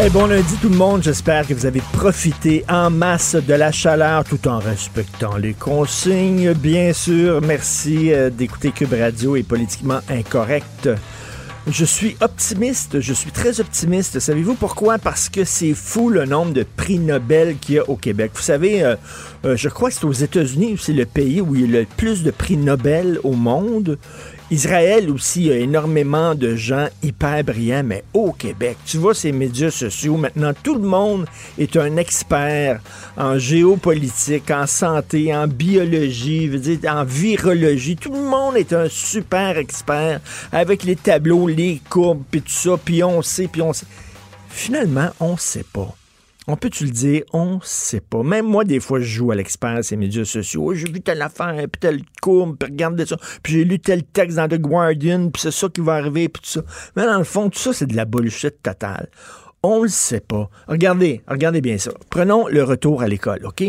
Eh bon lundi tout le monde, j'espère que vous avez profité en masse de la chaleur tout en respectant les consignes, bien sûr. Merci euh, d'écouter Cube Radio et politiquement incorrect. Je suis optimiste, je suis très optimiste. Savez-vous pourquoi? Parce que c'est fou le nombre de prix Nobel qu'il y a au Québec. Vous savez, euh, euh, je crois que c'est aux États-Unis, c'est le pays où il y a le plus de prix Nobel au monde. Israël aussi, a énormément de gens hyper brillants, mais au Québec, tu vois ces médias sociaux, maintenant tout le monde est un expert en géopolitique, en santé, en biologie, en virologie. Tout le monde est un super expert avec les tableaux, les courbes, puis tout ça, puis on sait, puis on sait. Finalement, on sait pas. On peut-tu le dire? On sait pas. Même moi, des fois, je joue à l'expert ces médias sociaux. j'ai vu telle affaire, puis telle courbe, puis regardez ça. Puis j'ai lu tel texte dans The Guardian, puis c'est ça qui va arriver, puis tout ça. Mais dans le fond, tout ça, c'est de la bullshit totale. On le sait pas. Regardez, regardez bien ça. Prenons le retour à l'école, OK?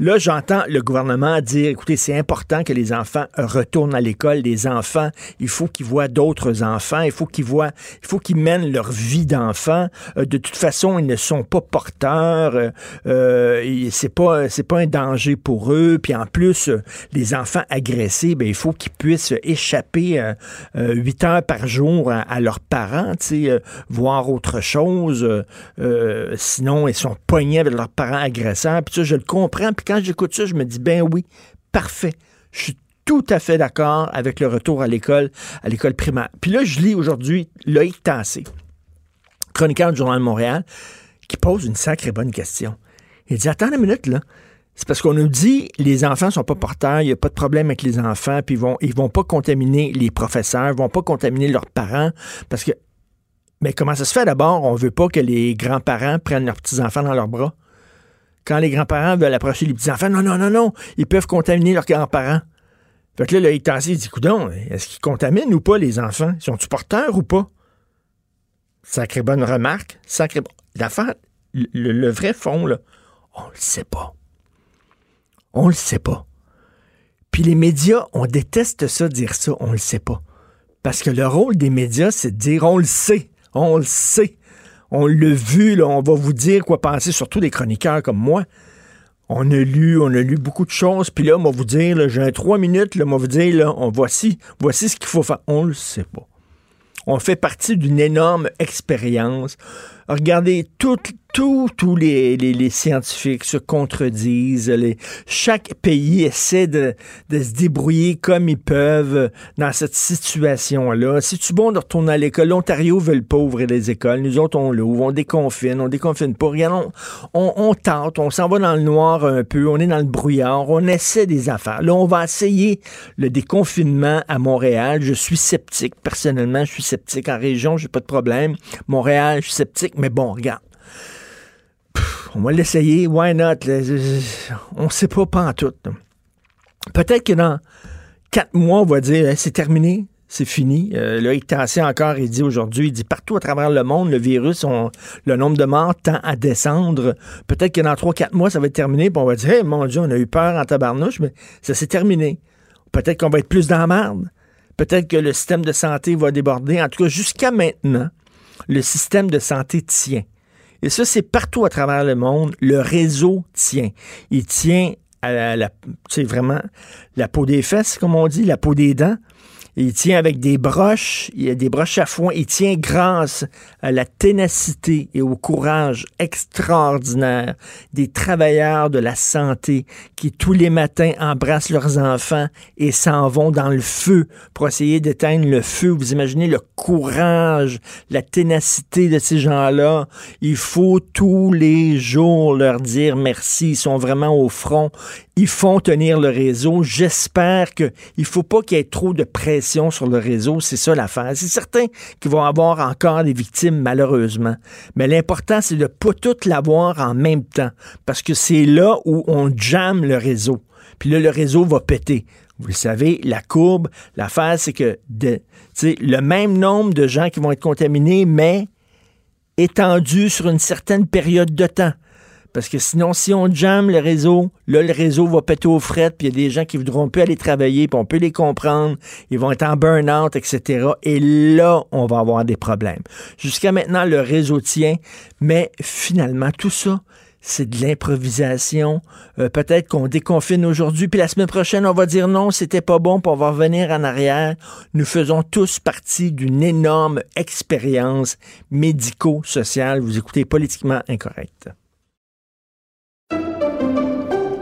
Là, j'entends le gouvernement dire, écoutez, c'est important que les enfants retournent à l'école. Les enfants, il faut qu'ils voient d'autres enfants. Il faut qu'ils voient, il faut qu'ils mènent leur vie d'enfant. Euh, de toute façon, ils ne sont pas porteurs. Euh, euh c'est pas, c'est un danger pour eux. Puis en plus, les enfants agressés, ben, il faut qu'ils puissent échapper huit heures par jour à, leurs parents, tu voir autre chose euh, euh, sinon, ils sont poignés avec leurs parents agresseurs. Puis ça, je le comprends. Puis quand j'écoute ça, je me dis, ben oui, parfait. Je suis tout à fait d'accord avec le retour à l'école, à l'école primaire. Puis là, je lis aujourd'hui Loïc Tassé, chroniqueur du Journal de Montréal, qui pose une sacrée bonne question. Il dit, attends une minute, là. C'est parce qu'on nous dit les enfants sont pas porteurs, il n'y a pas de problème avec les enfants, puis ils vont vont pas contaminer les professeurs, ils vont pas contaminer leurs parents parce que mais comment ça se fait? D'abord? On veut pas que les grands-parents prennent leurs petits-enfants dans leurs bras. Quand les grands-parents veulent approcher les petits-enfants, non, non, non, non, ils peuvent contaminer leurs grands-parents. Fait que là, le il dit, coudon, est-ce qu'ils contaminent ou pas les enfants? Sont-ils porteurs ou pas? Sacrée bonne remarque. Sacrée L'affaire, le, le vrai fond, là, on le sait pas. On le sait pas. Puis les médias, on déteste ça, dire ça, on le sait pas. Parce que le rôle des médias, c'est de dire on le sait. On le sait. On l'a vu, on va vous dire quoi penser, surtout des chroniqueurs comme moi. On a lu, on a lu beaucoup de choses, puis là, on va vous dire, j'ai trois minutes, là, on va vous dire, là, on, voici, voici ce qu'il faut faire. On le sait pas. On fait partie d'une énorme expérience. Regardez, tous les, les, scientifiques se contredisent. Les, chaque pays essaie de, de, se débrouiller comme ils peuvent dans cette situation-là. Si tu bon de retourner à l'école, l'Ontario veut pas ouvrir les écoles. Nous autres, on l'ouvre, on déconfine, on déconfine pas. Regarde, on, on, tente, on s'en va dans le noir un peu, on est dans le brouillard, on essaie des affaires. Là, on va essayer le déconfinement à Montréal. Je suis sceptique. Personnellement, je suis sceptique. En région, j'ai pas de problème. Montréal, je suis sceptique. Mais bon, regarde on va l'essayer, why not? On ne sait pas, pas en tout. Peut-être que dans quatre mois, on va dire c'est terminé, c'est fini. Euh, là, il encore, il dit aujourd'hui, il dit partout à travers le monde, le virus, le nombre de morts tend à descendre. Peut-être que dans trois, quatre mois, ça va être terminé, puis on va dire, hey, mon Dieu, on a eu peur en tabarnouche, mais ça s'est terminé. Peut-être qu'on va être plus dans la merde. Peut-être que le système de santé va déborder. En tout cas, jusqu'à maintenant, le système de santé tient. Et ça, c'est partout à travers le monde. Le réseau tient. Il tient à la, c'est vraiment la peau des fesses, comme on dit, la peau des dents. Il tient avec des broches, il a des broches à foin. Il tient grâce à la ténacité et au courage extraordinaire des travailleurs de la santé qui tous les matins embrassent leurs enfants et s'en vont dans le feu pour essayer d'éteindre le feu. Vous imaginez le courage, la ténacité de ces gens-là. Il faut tous les jours leur dire merci. Ils sont vraiment au front. Ils font tenir le réseau. J'espère qu'il ne faut pas qu'il y ait trop de pression sur le réseau. C'est ça l'affaire. C'est certain qu'ils vont avoir encore des victimes, malheureusement. Mais l'important, c'est de ne pas toutes l'avoir en même temps. Parce que c'est là où on jamme le réseau. Puis là, le réseau va péter. Vous le savez, la courbe, l'affaire, c'est que de, le même nombre de gens qui vont être contaminés, mais étendu sur une certaine période de temps. Parce que sinon, si on jamme le réseau, là, le réseau va péter aux frettes, puis il y a des gens qui voudront plus aller travailler, puis on peut les comprendre, ils vont être en burn-out, etc. Et là, on va avoir des problèmes. Jusqu'à maintenant, le réseau tient, mais finalement, tout ça, c'est de l'improvisation. Euh, peut-être qu'on déconfine aujourd'hui, puis la semaine prochaine, on va dire non, c'était pas bon, puis on va revenir en arrière. Nous faisons tous partie d'une énorme expérience médico-sociale. Vous écoutez politiquement incorrect.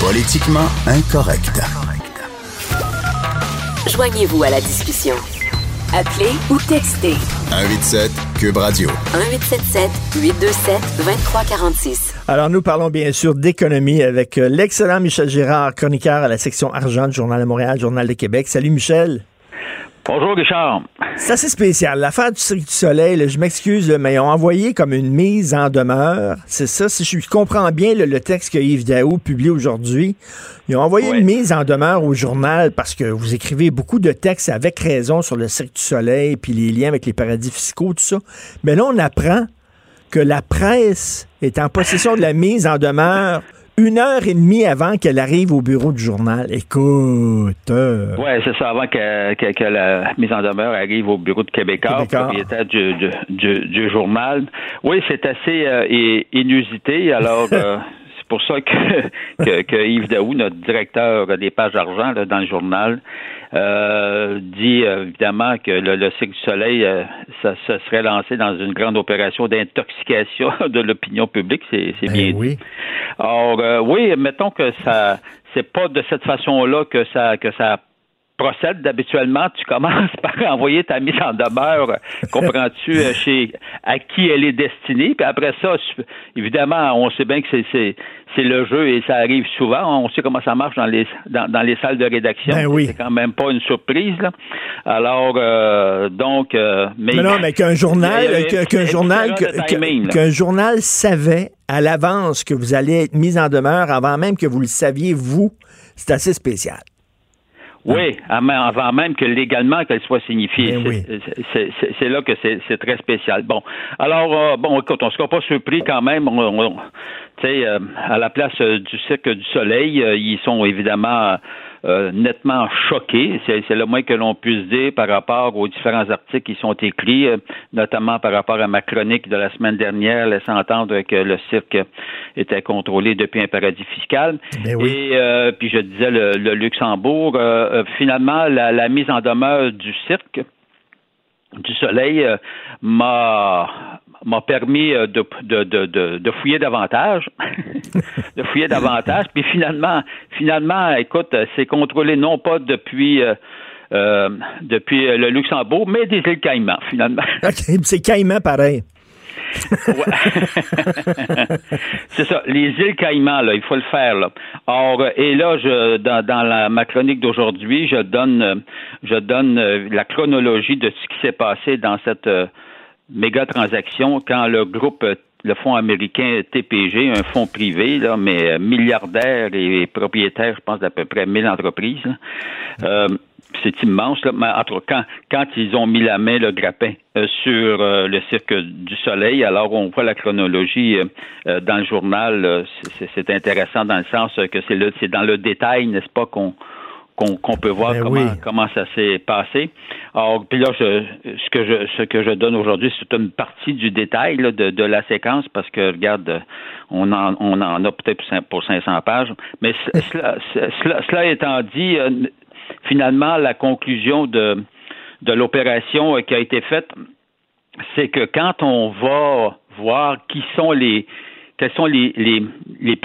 Politiquement incorrect. Joignez-vous à la discussion. Appelez ou textez. 187 Cube Radio. 1877 827 2346. Alors, nous parlons bien sûr d'économie avec euh, l'excellent Michel Girard, chroniqueur à la section argent du Journal de Montréal, Journal de Québec. Salut Michel. Bonjour, Richard. C'est assez spécial. L'affaire du Cirque du Soleil, je m'excuse, mais ils ont envoyé comme une mise en demeure. C'est ça, si je comprends bien le texte que Yves Daou publie aujourd'hui. Ils ont envoyé une mise en demeure au journal parce que vous écrivez beaucoup de textes avec raison sur le Cirque du Soleil, puis les liens avec les paradis fiscaux, tout ça. Mais là, on apprend que la presse est en possession de la mise en demeure une heure et demie avant qu'elle arrive au bureau du journal. Écoute. Euh, oui, c'est ça, avant que, la mise en demeure arrive au bureau de Québécois, propriétaire du, du, journal. Oui, c'est assez euh, inusité. Alors. Euh, c'est pour ça que, que, Yves Daou, notre directeur des pages d'argent dans le journal, dit euh, évidemment que le, le cycle du soleil, euh, ça, serait lancé dans une grande opération d'intoxication de l'opinion publique, c'est ben bien oui. Or, oui, mettons que ça, c'est pas de cette façon-là que ça que ça procède d'habituellement, tu commences par envoyer ta mise en demeure, comprends-tu, euh, chez à qui elle est destinée. Puis après ça, évidemment, on sait bien que c'est c'est le jeu et ça arrive souvent. On sait comment ça marche dans les dans, les salles de rédaction. Ben oui. C'est quand même pas une surprise. Là. Alors euh, donc, euh, mais, non, mais qu'un journal, qu'un journal, qu'un journal savait à l'avance que vous allez être mis en demeure avant même que vous le saviez vous, c'est assez spécial. Oui, avant même que légalement qu'elle soit signifiée. Ben c'est là que c'est très spécial. Bon, alors, euh, bon, écoute, on ne sera pas surpris quand même. On, euh, à la place euh, du Cirque du Soleil, ils sont évidemment euh, nettement choqué. C'est le moins que l'on puisse dire par rapport aux différents articles qui sont écrits, euh, notamment par rapport à ma chronique de la semaine dernière, laissant entendre que le cirque était contrôlé depuis un paradis fiscal. Ben Et euh, puis je disais le, Luxembourg. finalement, la, mise en demeure du cirque du soleil m'a m'a permis euh, de, de, de, de, fouiller davantage, de fouiller davantage. Puis finalement, finalement, écoute, c'est contrôlé non pas depuis euh, euh depuis le Luxembourg, mais des îles Caïmans, finalement. c'est Caïmans pareil. c'est ça, les îles Caïmans, là, il faut le faire. Là. Or, et là, je, dans, dans la, ma chronique d'aujourd'hui, je donne, je donne la chronologie de ce qui s'est passé dans cette méga transaction quand le groupe le fonds américain TPG, un fonds privé, là, mais milliardaire et propriétaire, je pense, d'à peu près 1000 entreprises. Euh, c'est immense, là, mais entre quand, quand ils ont mis la main, le grappin, euh, sur euh, le Cirque du Soleil, alors on voit la chronologie dans le journal, c'est intéressant dans le sens que c'est dans le détail, n'est-ce pas, qu'on qu'on peut voir ben comment, comment ça s'est passé. Alors, puis là, je, ce que je ce que je donne aujourd'hui, c'est une partie du détail de, de, la séquence parce que regarde, on en on en a peut-être pour 500 pages. Mais cela, cela, cela étant dit, euh, finalement, la conclusion de de l'opération qui a été faite, c'est que quand on va voir qui sont les quels sont les,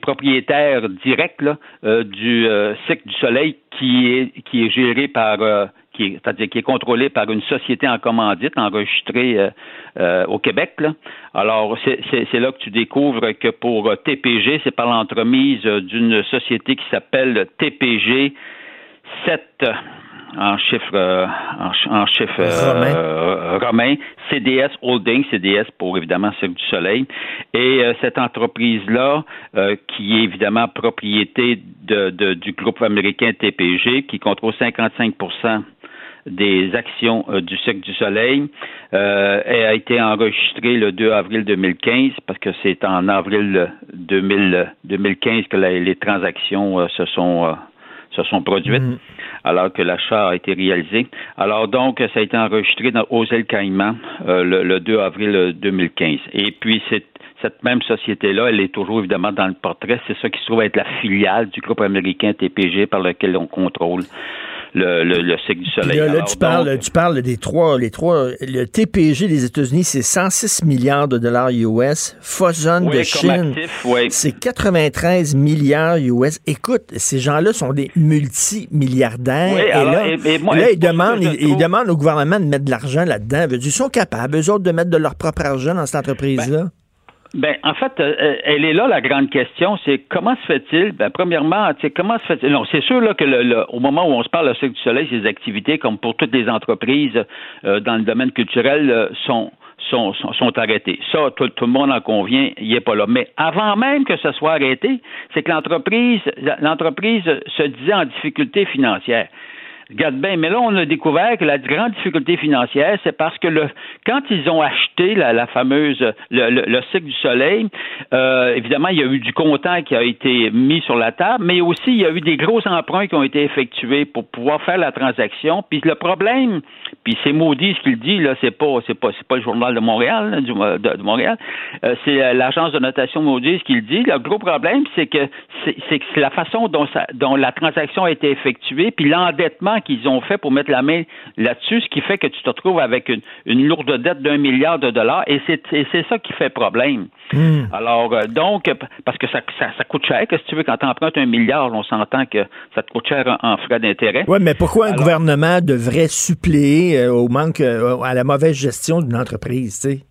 propriétaires directs euh, du euh, cycle du Soleil qui est, géré par, euh, qui est, c'est-à-dire qui est contrôlé par une société en commandite enregistrée au Québec. Alors, c'est, c'est là que tu découvres que pour TPG, c'est par l'entremise d'une société qui s'appelle TPG 7 en chiffre euh, en, chiffre euh, romain. CDS Holding, CDS pour évidemment Cirque du Soleil. Et euh, cette entreprise-là, qui est évidemment propriété de, du groupe américain TPG, qui contrôle 55% des actions du Cirque du Soleil. a été enregistrée le 2 avril 2015 parce que c'est en avril 2015 que les transactions se sont se sont produites. Mm-hmm alors que l'achat a été réalisé. Alors donc, ça a été enregistré dans, aux îles Caïmans euh, le, 2 avril 2015. Et puis, cette même société-là, elle est toujours évidemment dans le portrait. C'est ça qui se trouve être la filiale du groupe américain TPG par lequel on contrôle le, le, cycle du soleil. Là, tu, parles, tu parles des trois, les trois. Le TPG des États-Unis, c'est 106 milliards de dollars US. Fosun de Chine, c'est 93 milliards US. Écoute, ces gens-là sont des multimilliardaires. et là, ils, demandent, ils, demandent au gouvernement de mettre de l'argent là-dedans. Ils sont capables, eux autres, de mettre de leur propre argent dans cette entreprise-là? Ben, ben, en fait, euh, euh, elle est là la grande question, c'est comment se fait-il? Ben, premièrement, comment se fait-il? Non, c'est sûr là que le, au moment où on se parle le Cirque du Soleil, ces activités, comme pour toutes les entreprises euh, dans le domaine culturel, sont sont, sont, arrêtées. Ça, tout, tout, le monde en convient, il n'est pas là. Mais avant même que ce soit arrêté, c'est que l'entreprise, l'entreprise se disait en difficulté financière. Regarde bien, mais là, on a découvert que la grande difficulté financière, c'est parce que le, quand ils ont acheté la, fameuse, le, le, cycle du soleil, euh, évidemment, il y a eu du comptant qui a été mis sur la table, mais aussi, il y a eu des gros emprunts qui ont été effectués pour pouvoir faire la transaction. Puis le problème, puis c'est maudit ce qu'il dit, là, c'est pas, c'est pas, c'est pas le journal de Montréal, du, de, Montréal, euh, c'est euh, l'agence de notation maudit ce qu'il dit. Le gros problème, c'est que c'est, c'est la façon dont, ça, dont la transaction a été effectuée, puis l'endettement qu'ils ont fait pour mettre la main là-dessus, ce qui fait que tu te retrouves avec une, lourde dette d'un milliard de dollars, et c'est ça qui fait problème. Hmm. Alors, euh, donc, parce que ça, ça, coûte cher, que si tu veux, quand tu empruntes un milliard, on s'entend que ça te coûte cher en, frais d'intérêt. Oui, mais pourquoi un gouvernement devrait suppléer euh, au manque, euh, à la mauvaise gestion d'une entreprise, tu sais?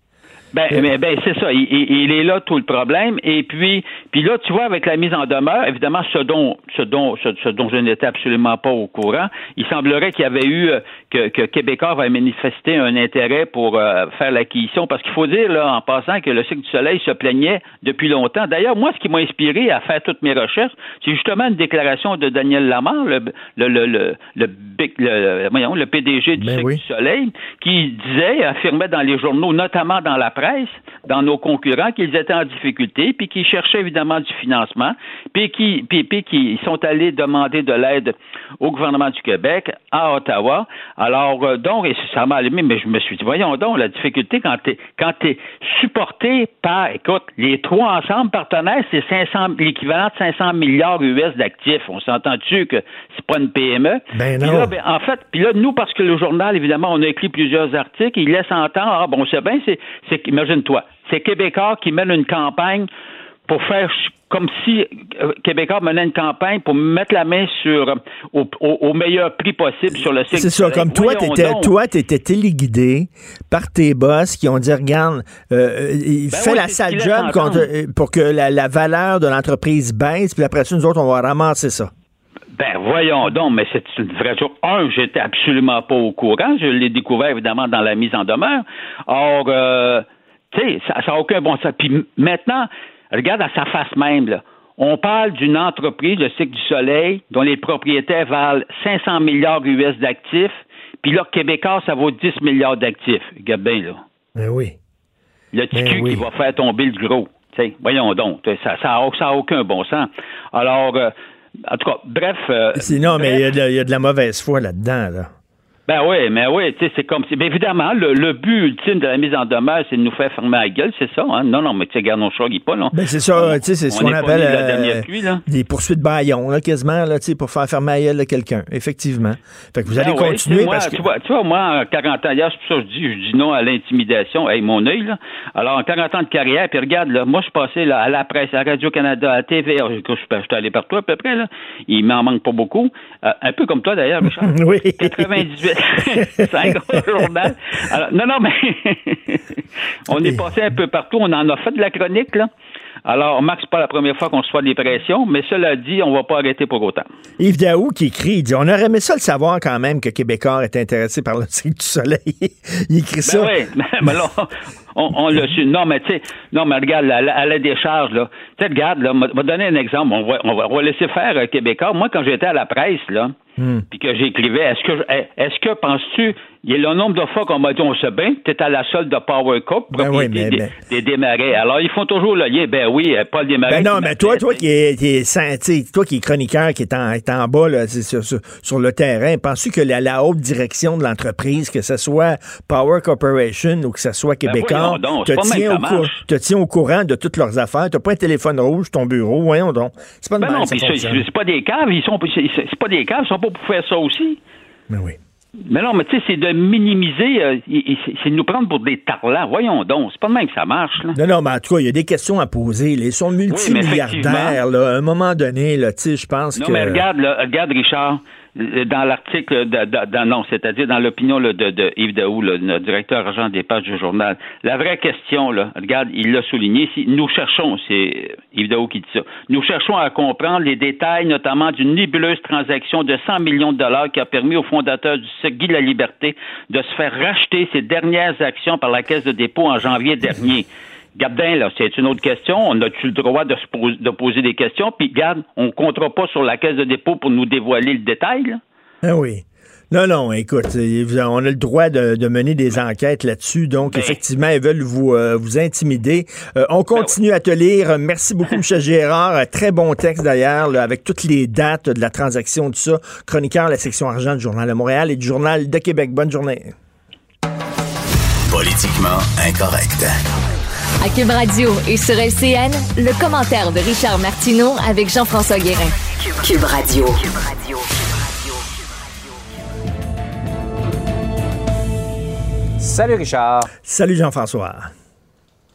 Ben, ben, ben c'est ça. Il, est là tout le problème. Et puis, puis là, tu vois, avec la mise en demeure, évidemment, ce dont, ce dont, ce, dont je n'étais absolument pas au courant, il semblerait qu'il y avait eu euh, que, que Québécois va manifester un intérêt pour euh, faire l'acquisition, parce qu'il faut dire là, en passant, que le cycle du Soleil se plaignait depuis longtemps. D'ailleurs, moi, ce qui m'a inspiré à faire toutes mes recherches, c'est justement une déclaration de Daniel Lamar, le, le, le, le, le, voyons, le PDG du ben cycle du Soleil, qui disait, affirmait dans les journaux, notamment dans la presse, dans nos concurrents, qu'ils étaient en difficulté, puis qu'ils cherchaient évidemment du financement, puis qui, puis, puis qui sont allés demander de l'aide au gouvernement du Québec, à Ottawa. Alors, euh, donc, et ça m'a allumé, mais je me suis dit, voyons donc, la difficulté quand tu quand es supporté par, écoute, les trois ensemble partenaires, c'est 500, l'équivalent de 500 milliards US d'actifs. On s'entend-tu que c'est pas une PME? Ben non. Ben, en fait, puis là, nous, parce que le journal, évidemment, on a écrit plusieurs articles, il laisse entendre, ah, bon, c'est bien, c'est, imagine-toi, c'est Québécois qui mène une campagne pour faire comme si euh, Québécois menait une campagne pour mettre la main sur au, meilleur prix possible sur le site. C'est ça, comme toi, t'étais, toi, t'étais téléguidé par tes boss qui ont dit, regarde, euh, euh il ben fait la sale job pour que la, valeur de l'entreprise baisse, puis après ça, nous autres, on va ramasser ça. Ben voyons donc, mais c'est une vraie chose. Un, j'étais absolument pas au courant. Je l'ai découvert évidemment dans la mise en demeure. Or, euh, Tu sais, ça n'a aucun bon sens. Puis maintenant, regarde à sa face même, là. On parle d'une entreprise, le cycle du soleil, dont les propriétaires valent 500 milliards US d'actifs, puis là, Québécois, ça vaut 10 milliards d'actifs. Regarde bien, là. Ben oui. Le TQ ben qui va faire tomber le gros. voyons donc, ça n'a ça, aucun bon sens. Alors, euh, en tout cas, bref. Euh, non, mais il y, y, a de la mauvaise foi là-dedans, là. Ben oui, mais oui, tu sais, c'est comme si. Bien évidemment, le, but ultime de la mise en demeure, c'est de nous faire fermer la gueule, c'est ça, hein? Non, non, mais tu sais, garde nos choix, pas, là. Ben c'est ça, tu sais, c'est ce qu'on appelle euh, des poursuites baillons, là, quasiment, là, tu sais, pour faire fermer la gueule de quelqu'un, effectivement. Fait que vous allez ben continuer parce que. Tu vois, tu vois, moi, en 40 ans, hier, c'est pour ça que je dis, je dis non à l'intimidation, hey, mon œil, là. Alors, en 40 ans de carrière, puis regarde, là, moi, je suis passé là, à la presse, à Radio-Canada, à la TV, je suis allé partout à peu près, là. Il m'en manque pas beaucoup. Euh, un peu comme toi, d'ailleurs, Richard. oui. 98. journal. non, non, mais on est passé un peu partout. On en a fait de la chronique, là. Alors, Max, c'est pas la première fois qu'on se fait des pressions, mais cela dit, on va pas arrêter pour autant. Yves Daou qui écrit, il dit On aurait aimé ça le savoir quand même que Québécois est intéressé par le cycle du soleil. il écrit ben ça. Oui, mais là, on, on l'a su. Non, mais tu sais, non, mais regarde, à la, décharge, là. Tu sais, regarde, là, on va donner un exemple. On va, on va, laisser faire euh, Québécois. Moi, quand j'étais à la presse, là, hmm. puis que j'écrivais, est-ce que, est-ce que penses-tu, il y a le nombre de fois qu'on m'a dit, on se bien, tu à la solde de Power Cup, ben oui, mais, des, des, démarrais. Alors, ils font toujours le lien. Ben oui, euh, pas le démarrer. Ben non, mais toi, toi qui est, toi qui est chroniqueur, qui est en, est en bas, là, sur, sur, le terrain, penses-tu que la, la, haute direction de l'entreprise, que ce soit Power Corporation ou que ce soit ben Québécois, te, tient au te tient au courant de toutes leurs affaires? T'as pas un téléphone rouge, ton bureau, voyons donc. C'est pas, ben non, c'est pas des caves, ils sont, c'est pas des caves, ils sont pas pour faire ça aussi. Mais oui. Mais non, mais tu sais, c'est de minimiser, euh, c'est de nous prendre pour des tarlats. Voyons donc, c'est pas de même que ça marche. Là. Non, non, mais en tout cas, il y a des questions à poser. Ils sont multimilliardaires, là. À un moment donné, là, tu sais, je pense que... Non, mais regarde, regarde, Richard, dans l'article, non, c'est-à-dire dans l'opinion de, de, Yves Daou, le directeur argent des pages du journal, la vraie question, là, regarde, il l'a souligné, si nous cherchons, c'est Yves Daou qui dit ça, nous cherchons à comprendre les détails, notamment d'une nébuleuse transaction de 100 millions de dollars qui a permis au fondateur du site Guy La Liberté de se faire racheter ses dernières actions par la Caisse de dépôt en janvier dernier. Gardin, là, c'est une autre question. On a-tu le droit de, se poser, de poser des questions? Puis, garde, on ne comptera pas sur la caisse de dépôt pour nous dévoiler le détail, là? Ah oui. Non, non, écoute, on a le droit de, mener des enquêtes là-dessus. Donc, ben. effectivement, ils veulent vous, euh, vous intimider. Euh, on ben continue à te lire. Merci beaucoup, M. Gérard. Très bon texte, d'ailleurs, avec toutes les dates de la transaction, tout ça. Chroniqueur de la section argent du Journal de Montréal et du Journal de Québec. Bonne journée. Politiquement incorrect. À Cube Radio et sur LCN, le commentaire de Richard Martineau avec Jean-François Guérin. Cube Radio. Salut Richard. Salut Jean-François.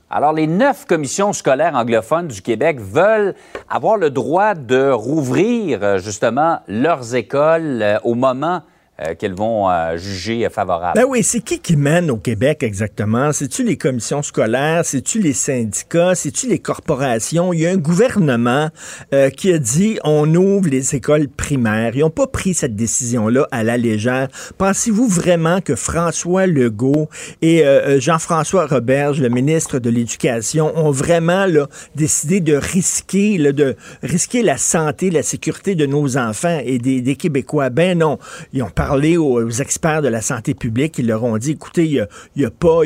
Alors, les neuf commissions scolaires anglophones du Québec veulent avoir le droit de rouvrir euh, justement leurs écoles euh, au moment euh, qu'elles vont euh, juger favorable. Ben oui, c'est qui qui mène au Québec exactement? C'est-tu les commissions scolaires? C'est-tu les syndicats? C'est-tu les corporations? Il y a un gouvernement euh, qui a dit on ouvre les écoles primaires. Ils n'ont pas pris cette décision-là à la légère. Pensez-vous vraiment que François Legault et Jean-François Roberge, le ministre de l'Éducation, ont vraiment décidé de risquer, de risquer la santé, la sécurité de nos enfants et des, des Québécois? Ben non. Ils ont parlé aux, experts de la santé publique. Ils leur ont dit, écoutez, il n'y a, pas,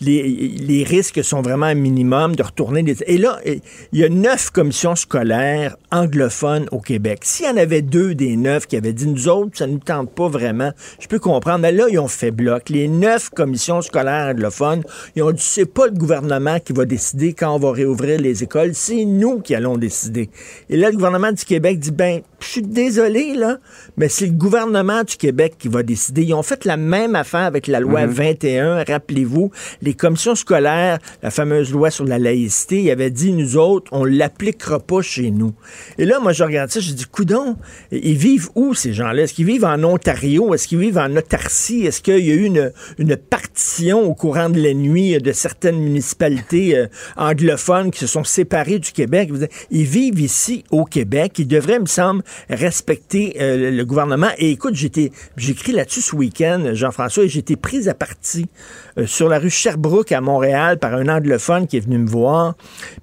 les, risques sont vraiment un minimum de retourner. Et là, il y a neuf commissions scolaires anglophones au Québec. S'il y en avait deux des neuf qui avaient dit, nous autres, ça ne nous tente pas vraiment, je peux comprendre. Mais là, ils ont fait bloc. Les neuf commissions scolaires anglophones, ils ont dit, c'est pas le gouvernement qui va décider quand on va réouvrir les écoles, c'est nous qui allons décider. Et là, le gouvernement du Québec dit, ben, je suis désolé, là, mais c'est le gouvernement du Québec qui va décider. Ils ont fait la même affaire avec la loi 21. Mhm. Rappelez-vous, les commissions scolaires, la fameuse loi sur la laïcité, ils avaient dit, nous autres, on l'appliquera pas chez nous. Et là, moi, je regarde ça, je dis, coudon, ils vivent où, ces gens-là? Est-ce qu'ils vivent en Ontario? Est-ce qu'ils vivent en Autarcie? Est-ce qu'il y a eu une, une partition au courant de la nuit de certaines municipalités euh, anglophones qui se sont séparées du Québec? Ils vivent ici, au Québec. Ils devraient, me semble, respecter euh, le gouvernement. Et écoute, j'étais, j'écris là-dessus ce week-end, Jean-François, et j'étais pris à partie euh, sur la rue Sherbrooke à Montréal par un anglophone qui est venu me voir,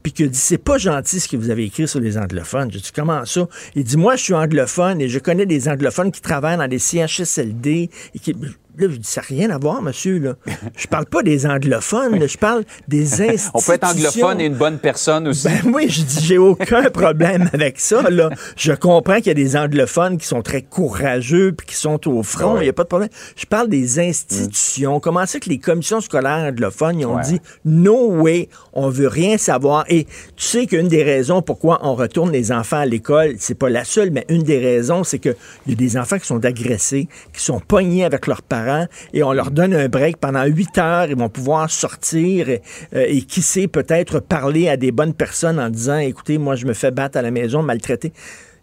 puis qui a dit c'est pas gentil ce que vous avez écrit sur les anglophones. J'ai dit comment ça? Il dit moi je suis anglophone et je connais des anglophones qui travaillent dans des CHSLD et qui Là, je dis, ça n'a rien à voir, monsieur. Là. Je parle pas des anglophones, je parle des institutions. On peut être anglophone et une bonne personne aussi. Ben oui, je dis, j'ai aucun problème avec ça. Là. Je comprends qu'il y a des anglophones qui sont très courageux puis qui sont au front, il n'y a pas de problème. Je parle des institutions. Comment c'est que les commissions scolaires anglophones, ils ont dit, no way, on veut rien savoir. Et tu sais qu'une des raisons pourquoi on retourne les enfants à l'école, c'est pas la seule, mais une des raisons, c'est qu'il y a des enfants qui sont agressés, qui sont pognés avec leurs parents et on leur donne un break pendant huit heures. Ils vont pouvoir sortir et, euh, qui sait peut-être parler à des bonnes personnes en disant écoutez, moi je me fais battre à la maison, maltraité.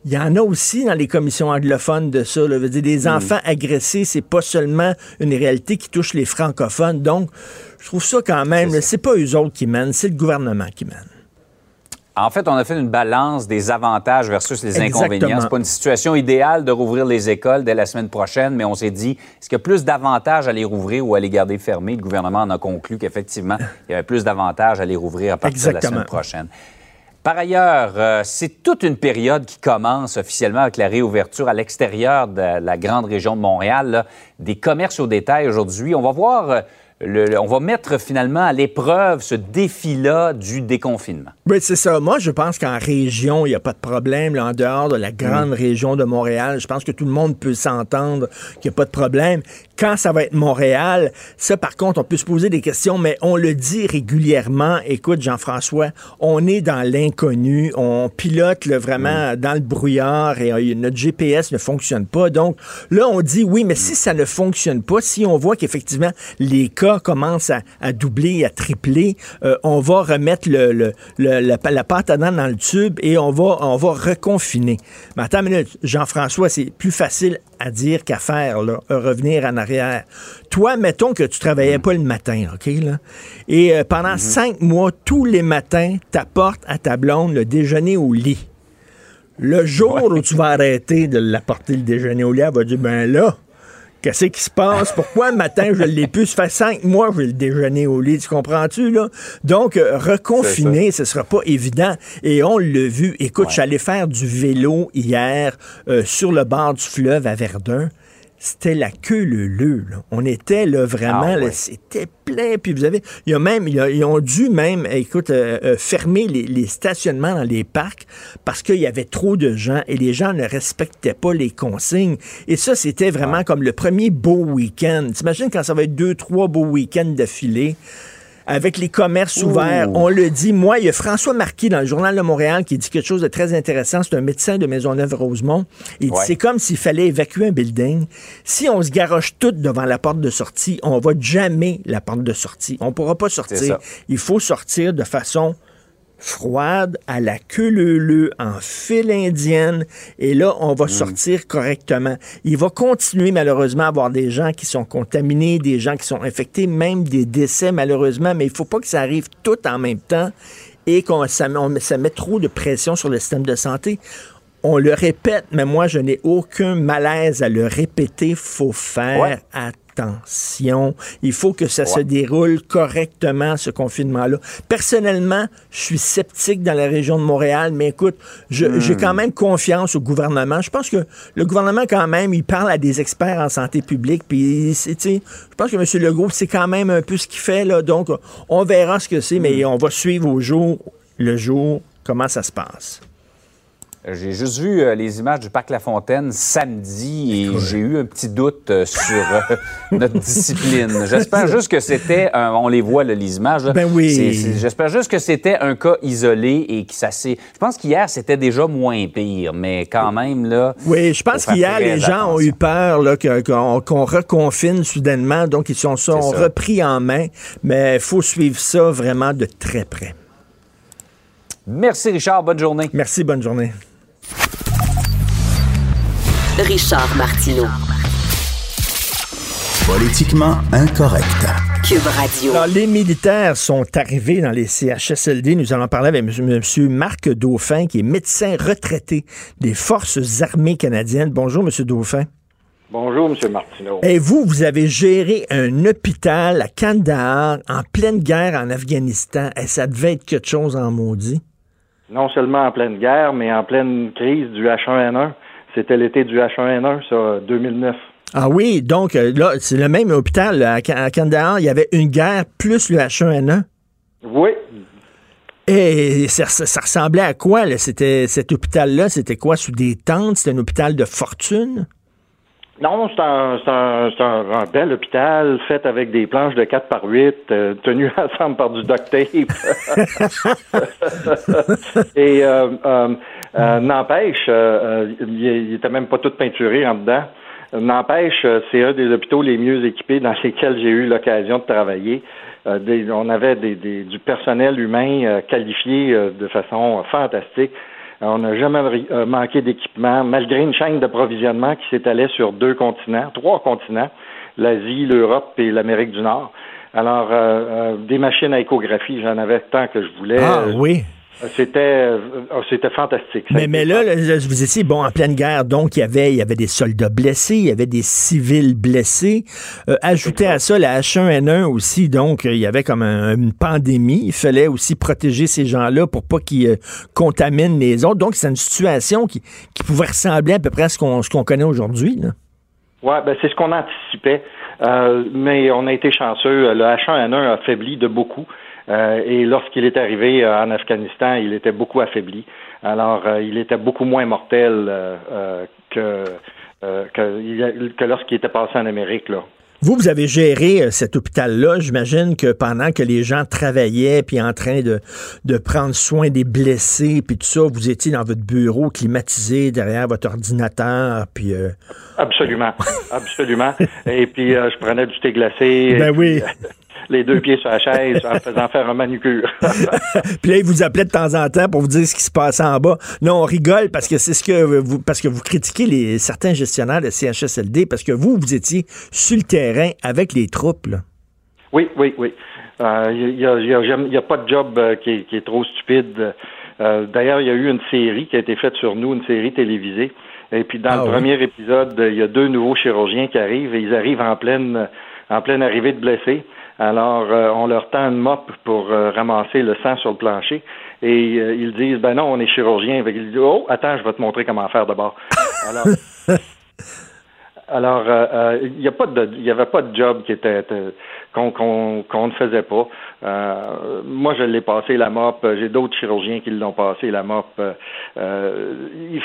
Il y en a aussi dans les commissions anglophones de ça. Là. Dire, des mm. enfants agressés, c'est pas seulement une réalité qui touche les francophones. Donc, je trouve ça quand même, c'est pas eux autres qui mènent, c'est le gouvernement qui mène. En fait, on a fait une balance des avantages versus les inconvénients. C'est pas une situation idéale de rouvrir les écoles dès la semaine prochaine, mais on s'est dit, est-ce qu'il y a plus d'avantages à les rouvrir ou à les garder fermées? Le gouvernement en a conclu qu'effectivement, il y avait plus d'avantages à les rouvrir à partir de la semaine prochaine. Par ailleurs, euh, c'est toute une période qui commence officiellement avec la réouverture à l'extérieur de la grande région de Montréal, des commerces au détail aujourd'hui. On va voir... On va mettre finalement à l'épreuve ce défi-là du déconfinement. Oui, c'est ça. Moi, je pense qu'en région, il n'y a pas de problème. Là, en dehors de la grande mm. région de Montréal, je pense que tout le monde peut s'entendre qu'il n'y a pas de problème. Quand ça va être Montréal, ça, par contre, on peut se poser des questions, mais on le dit régulièrement. Écoute, Jean-François, on est dans l'inconnu. On pilote vraiment mm. dans le brouillard et euh, notre GPS ne fonctionne pas. Donc, là, on dit oui, mais si ça ne fonctionne pas, si on voit qu'effectivement les cas commence à, doubler, à tripler, euh, on va remettre le, la, pâte à dents dans le tube et on va, on va reconfiner. Mais attends une minute, Jean-François, c'est plus facile à dire qu'à faire, là, revenir en arrière. Toi, mettons que tu travaillais pas le matin, OK? Là, et euh, pendant mhm. cinq mois, tous les matins, t'apportes à ta blonde le déjeuner au lit. Le jour où tu vas arrêter de l'apporter le déjeuner au lit, elle va dire, ben là, Qu'est-ce qui se passe? Pourquoi le matin, je l'ai pu? Ça fait cinq mois que je le déjeuner au lit. Tu comprends-tu, là? Donc, euh, reconfiner, ce sera pas évident. Et on l'a vu. Écoute, j'allais faire du vélo hier euh, sur le bord du fleuve à Verdun c'était la queue le le. On était là vraiment, ah, c'était plein. Puis vous avez, il y a même, ils ont dû même, écoute, euh, euh, fermer les, stationnements dans les parcs parce qu'il y avait trop de gens et les gens ne respectaient pas les consignes. Et ça, c'était vraiment comme le premier beau week-end. T'imagines quand ça va être deux, trois beaux week-ends d'affilée? Avec les commerces ouverts. On le dit. Moi, il y a François Marquis dans le Journal de Montréal qui dit quelque chose de très intéressant. C'est un médecin de Maisonneuve-Rosemont. Il dit c'est comme s'il fallait évacuer un building. Si on se garoche tout devant la porte de sortie, on va jamais la porte de sortie. On pourra pas sortir. Il faut sortir de façon froide, à la queue leu en file indienne, et là, on va mm. sortir correctement. Il va continuer, malheureusement, à avoir des gens qui sont contaminés, des gens qui sont infectés, même des décès, malheureusement, mais il faut pas que ça arrive tout en même temps et qu'on ça, ça met trop de pression sur le système de santé on le répète, mais moi, je n'ai aucun malaise à le répéter. Faut faire attention attention. Il faut que ça se déroule correctement, ce confinement-là. Personnellement, je suis sceptique dans la région de Montréal, mais écoute, j'ai hmm. quand même confiance au gouvernement. Je pense que le gouvernement, quand même, il parle à des experts en santé publique, puis, je pense que M. Legault, c'est quand même un peu ce qu'il fait, là. Donc, on verra ce que c'est, mais hmm. on va suivre au jour le jour comment ça se passe. J'ai juste vu euh, les images du parc La Fontaine samedi et j'ai eu un petit doute euh, sur euh, notre discipline. J'espère juste que c'était, on les voit les images. Ben oui. J'espère juste que c'était un cas isolé et que ça s'est. Je pense qu'hier c'était déjà moins pire, mais quand même là. Oui, je pense qu'hier les gens ont eu peur qu'on reconfine soudainement, donc ils sont, sont repris en main. Mais il faut suivre ça vraiment de très près. Merci Richard, bonne journée. Merci, bonne journée. Richard Martineau. Politiquement incorrect. Cube Radio. Alors, les militaires sont arrivés dans les CHSLD. Nous allons parler avec M. Marc Dauphin, qui est médecin retraité des Forces armées canadiennes. Bonjour, M. Dauphin. Bonjour, M. Martineau. Et vous, vous avez géré un hôpital à Kandahar en pleine guerre en Afghanistan. Et ça devait être quelque chose en maudit. Non seulement en pleine guerre, mais en pleine crise du H1N1. C'était l'été du H1N1, ça, 2009. Ah oui, donc euh, là, c'est le même hôpital à, Kandahar. Il y avait une guerre plus le H1N1. Oui. Et ça, ressemblait à quoi? C'était cet hôpital-là? C'était quoi? Sous des tentes? C'était un hôpital de fortune? Non, c'est un, bel hôpital fait avec des planches de 4 par 8 euh, tenues ensemble par du duct tape. Et euh, n'empêche, il était même pas tout peinturé en dedans. N'empêche, euh, c'est un des hôpitaux les mieux équipés dans lesquels j'ai eu l'occasion de travailler. Euh, on avait du personnel humain euh, qualifié de façon fantastique. On n'a jamais manqué d'équipement, malgré une chaîne d'approvisionnement qui s'étalait sur deux continents, trois continents, l'Asie, l'Europe et l'Amérique du Nord. Alors, des machines à échographie, j'en avais tant que je voulais. Ah oui. C'était, euh, c'était fantastique. Mais, mais là, vous étiez bon en pleine guerre, donc il y avait, il y avait des soldats blessés, il y avait des civils blessés. Euh, ajouté à ça la H1N1 aussi, donc il y avait comme une pandémie. Il fallait aussi protéger ces gens-là pour pas qu'ils euh, contaminent les autres. Donc c'est une situation qui, qui pouvait ressembler à peu près à ce qu'on, ce qu'on connaît aujourd'hui. Oui, ben c'est ce qu'on anticipait. mais on a été chanceux. Le H1N1 a affaibli de beaucoup. Euh, et lorsqu'il est arrivé euh, en Afghanistan, il était beaucoup affaibli. Alors, euh, il était beaucoup moins mortel que, que, que lorsqu'il était passé en Amérique. Là. Vous, vous avez géré cet hôpital-là. J'imagine que pendant que les gens travaillaient puis en train de, de prendre soin des blessés puis tout ça, vous étiez dans votre bureau climatisé derrière votre ordinateur puis. Absolument, absolument. Et puis je prenais du thé glacé. Ben oui. Les deux pieds sur la chaise en faisant faire un manucure. Puis là, il vous appelait de temps en temps pour vous dire ce qui se passait en bas. Non, on rigole parce que c'est ce que vous parce que vous critiquez les certains gestionnaires de CHSLD parce que vous, vous étiez sur le terrain avec les troupes. Oui, oui, oui. Il euh, n'y a, pas de job euh, qui, est, trop stupide. Euh, d'ailleurs, il y a eu une série qui a été faite sur nous, une série télévisée. Et puis dans ah le premier épisode, il y a deux nouveaux chirurgiens qui arrivent et ils arrivent en pleine en pleine arrivée de blessés. Alors, euh, on leur tend une mop pour euh, ramasser le sang sur le plancher. Et euh, ils disent, ben non, on est chirurgien. Ils disent, oh, attends, je vais te montrer comment faire d'abord. Alors, alors il n'y a pas de, il y avait pas de job qui était qu'on qu'on ne faisait pas. Euh, moi, je l'ai passé la mop. J'ai d'autres chirurgiens qui l'ont passé la mop. Euh,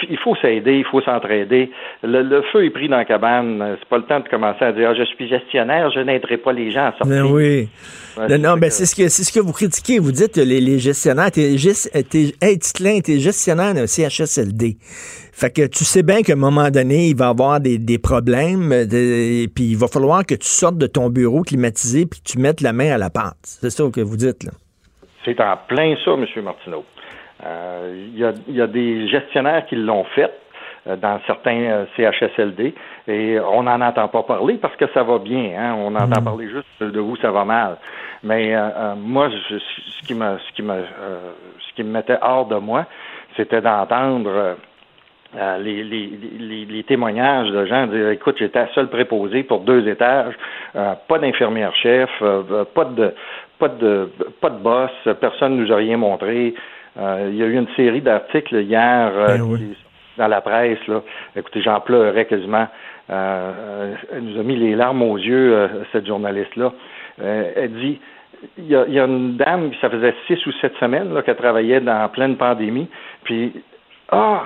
il, faut s'aider, il faut s'entraider. Le, feu est pris dans la cabane. C'est pas le temps de commencer à dire ah, je suis gestionnaire, je n'aiderai pas les gens à sortir. Ben oui. non, mais c'est ce que c'est ce que vous critiquez. Vous dites les, les gestionnaires, t'es es, t'es gestionnaire d'un CHSLD. Fait que tu sais bien qu'à un moment donné, il va y avoir des, des problèmes, et puis il va falloir que tu sortes de ton bureau climatisé puis que tu mettes la main à la pâte. C'est ça que vous dites, là. C'est en plein ça, M. Martineau. Euh, il y, y, a, des gestionnaires qui l'ont fait euh, dans certains euh, CHSLD et on n'en entend pas parler parce que ça va bien. Hein? On entend mm. parler juste de où ça va mal. Mais moi, ce qui me ce qui me ce qui me mettait hors de moi, c'était d'entendre euh, les, les, les, témoignages de gens dire écoute j'étais seul préposé pour deux étages euh, pas d'infirmière chef euh, pas de pas de pas de boss personne nous a rien montré. Il y a eu une série d'articles hier ben dans la presse là. Écoutez j'en pleurais quasiment. Elle nous a mis les larmes aux yeux cette journaliste là elle dit il y, a, il y, a, une dame, ça faisait six ou sept semaines qu'elle travaillait dans pleine pandémie, puis ah,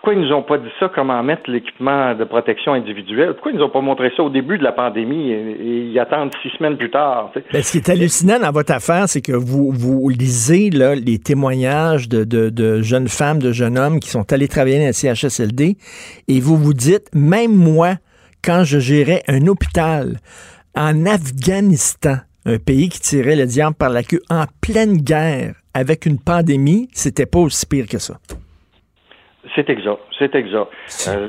pourquoi ils nous ont pas dit ça, comment mettre l'équipement de protection individuelle? Pourquoi ils nous ont pas montré ça au début de la pandémie et, ils attendent six semaines plus tard? Ben, ce qui est hallucinant dans votre affaire, c'est que vous, vous lisez là, les témoignages de, de, jeunes femmes, de jeunes hommes qui sont allés travailler dans la CHSLD et vous vous dites, même moi, quand je gérais un hôpital en Afghanistan, un pays qui tirait le diable par la queue en pleine guerre avec une pandémie, c'était pas aussi pire que ça. C'est exact, c'est exact. Euh,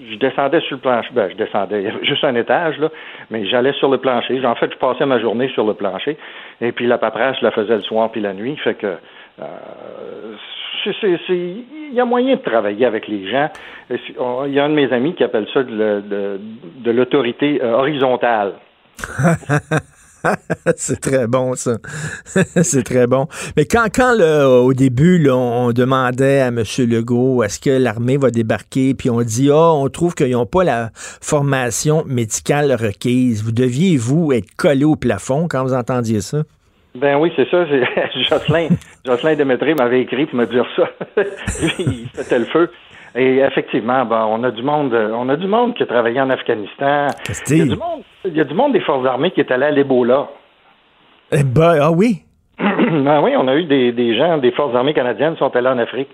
je descendais sur le plancher. Ben, je descendais, il y avait juste un étage, là, mais j'allais sur le plancher. En fait, je passais ma journée sur le plancher. Et puis la paperasse, je la faisais le soir puis la nuit. Fait que euh, il y a moyen de travailler avec les gens. Il y a un de mes amis qui appelle ça de, l'autorité euh, horizontale. c'est très bon, ça. c'est très bon. Mais quand, quand au début, on demandait à M. Legault est-ce que l'armée va débarquer, puis on dit Ah, on trouve qu'ils n'ont pas la formation médicale requise. Vous deviez, vous, être collé au plafond quand vous entendiez ça? Ben oui, c'est ça. Jocelyn, Jocelyn Demetré m'avait écrit pour me dire ça. il c'était le feu. Et effectivement, ben, on a du monde, on a du monde qui a travaillé en Afghanistan. Il y, a du monde, il y a du monde des forces armées qui est allé à l'Ebola. Eh ben, ah oui? ben oui, on a eu des, des gens des forces armées canadiennes qui sont allés en Afrique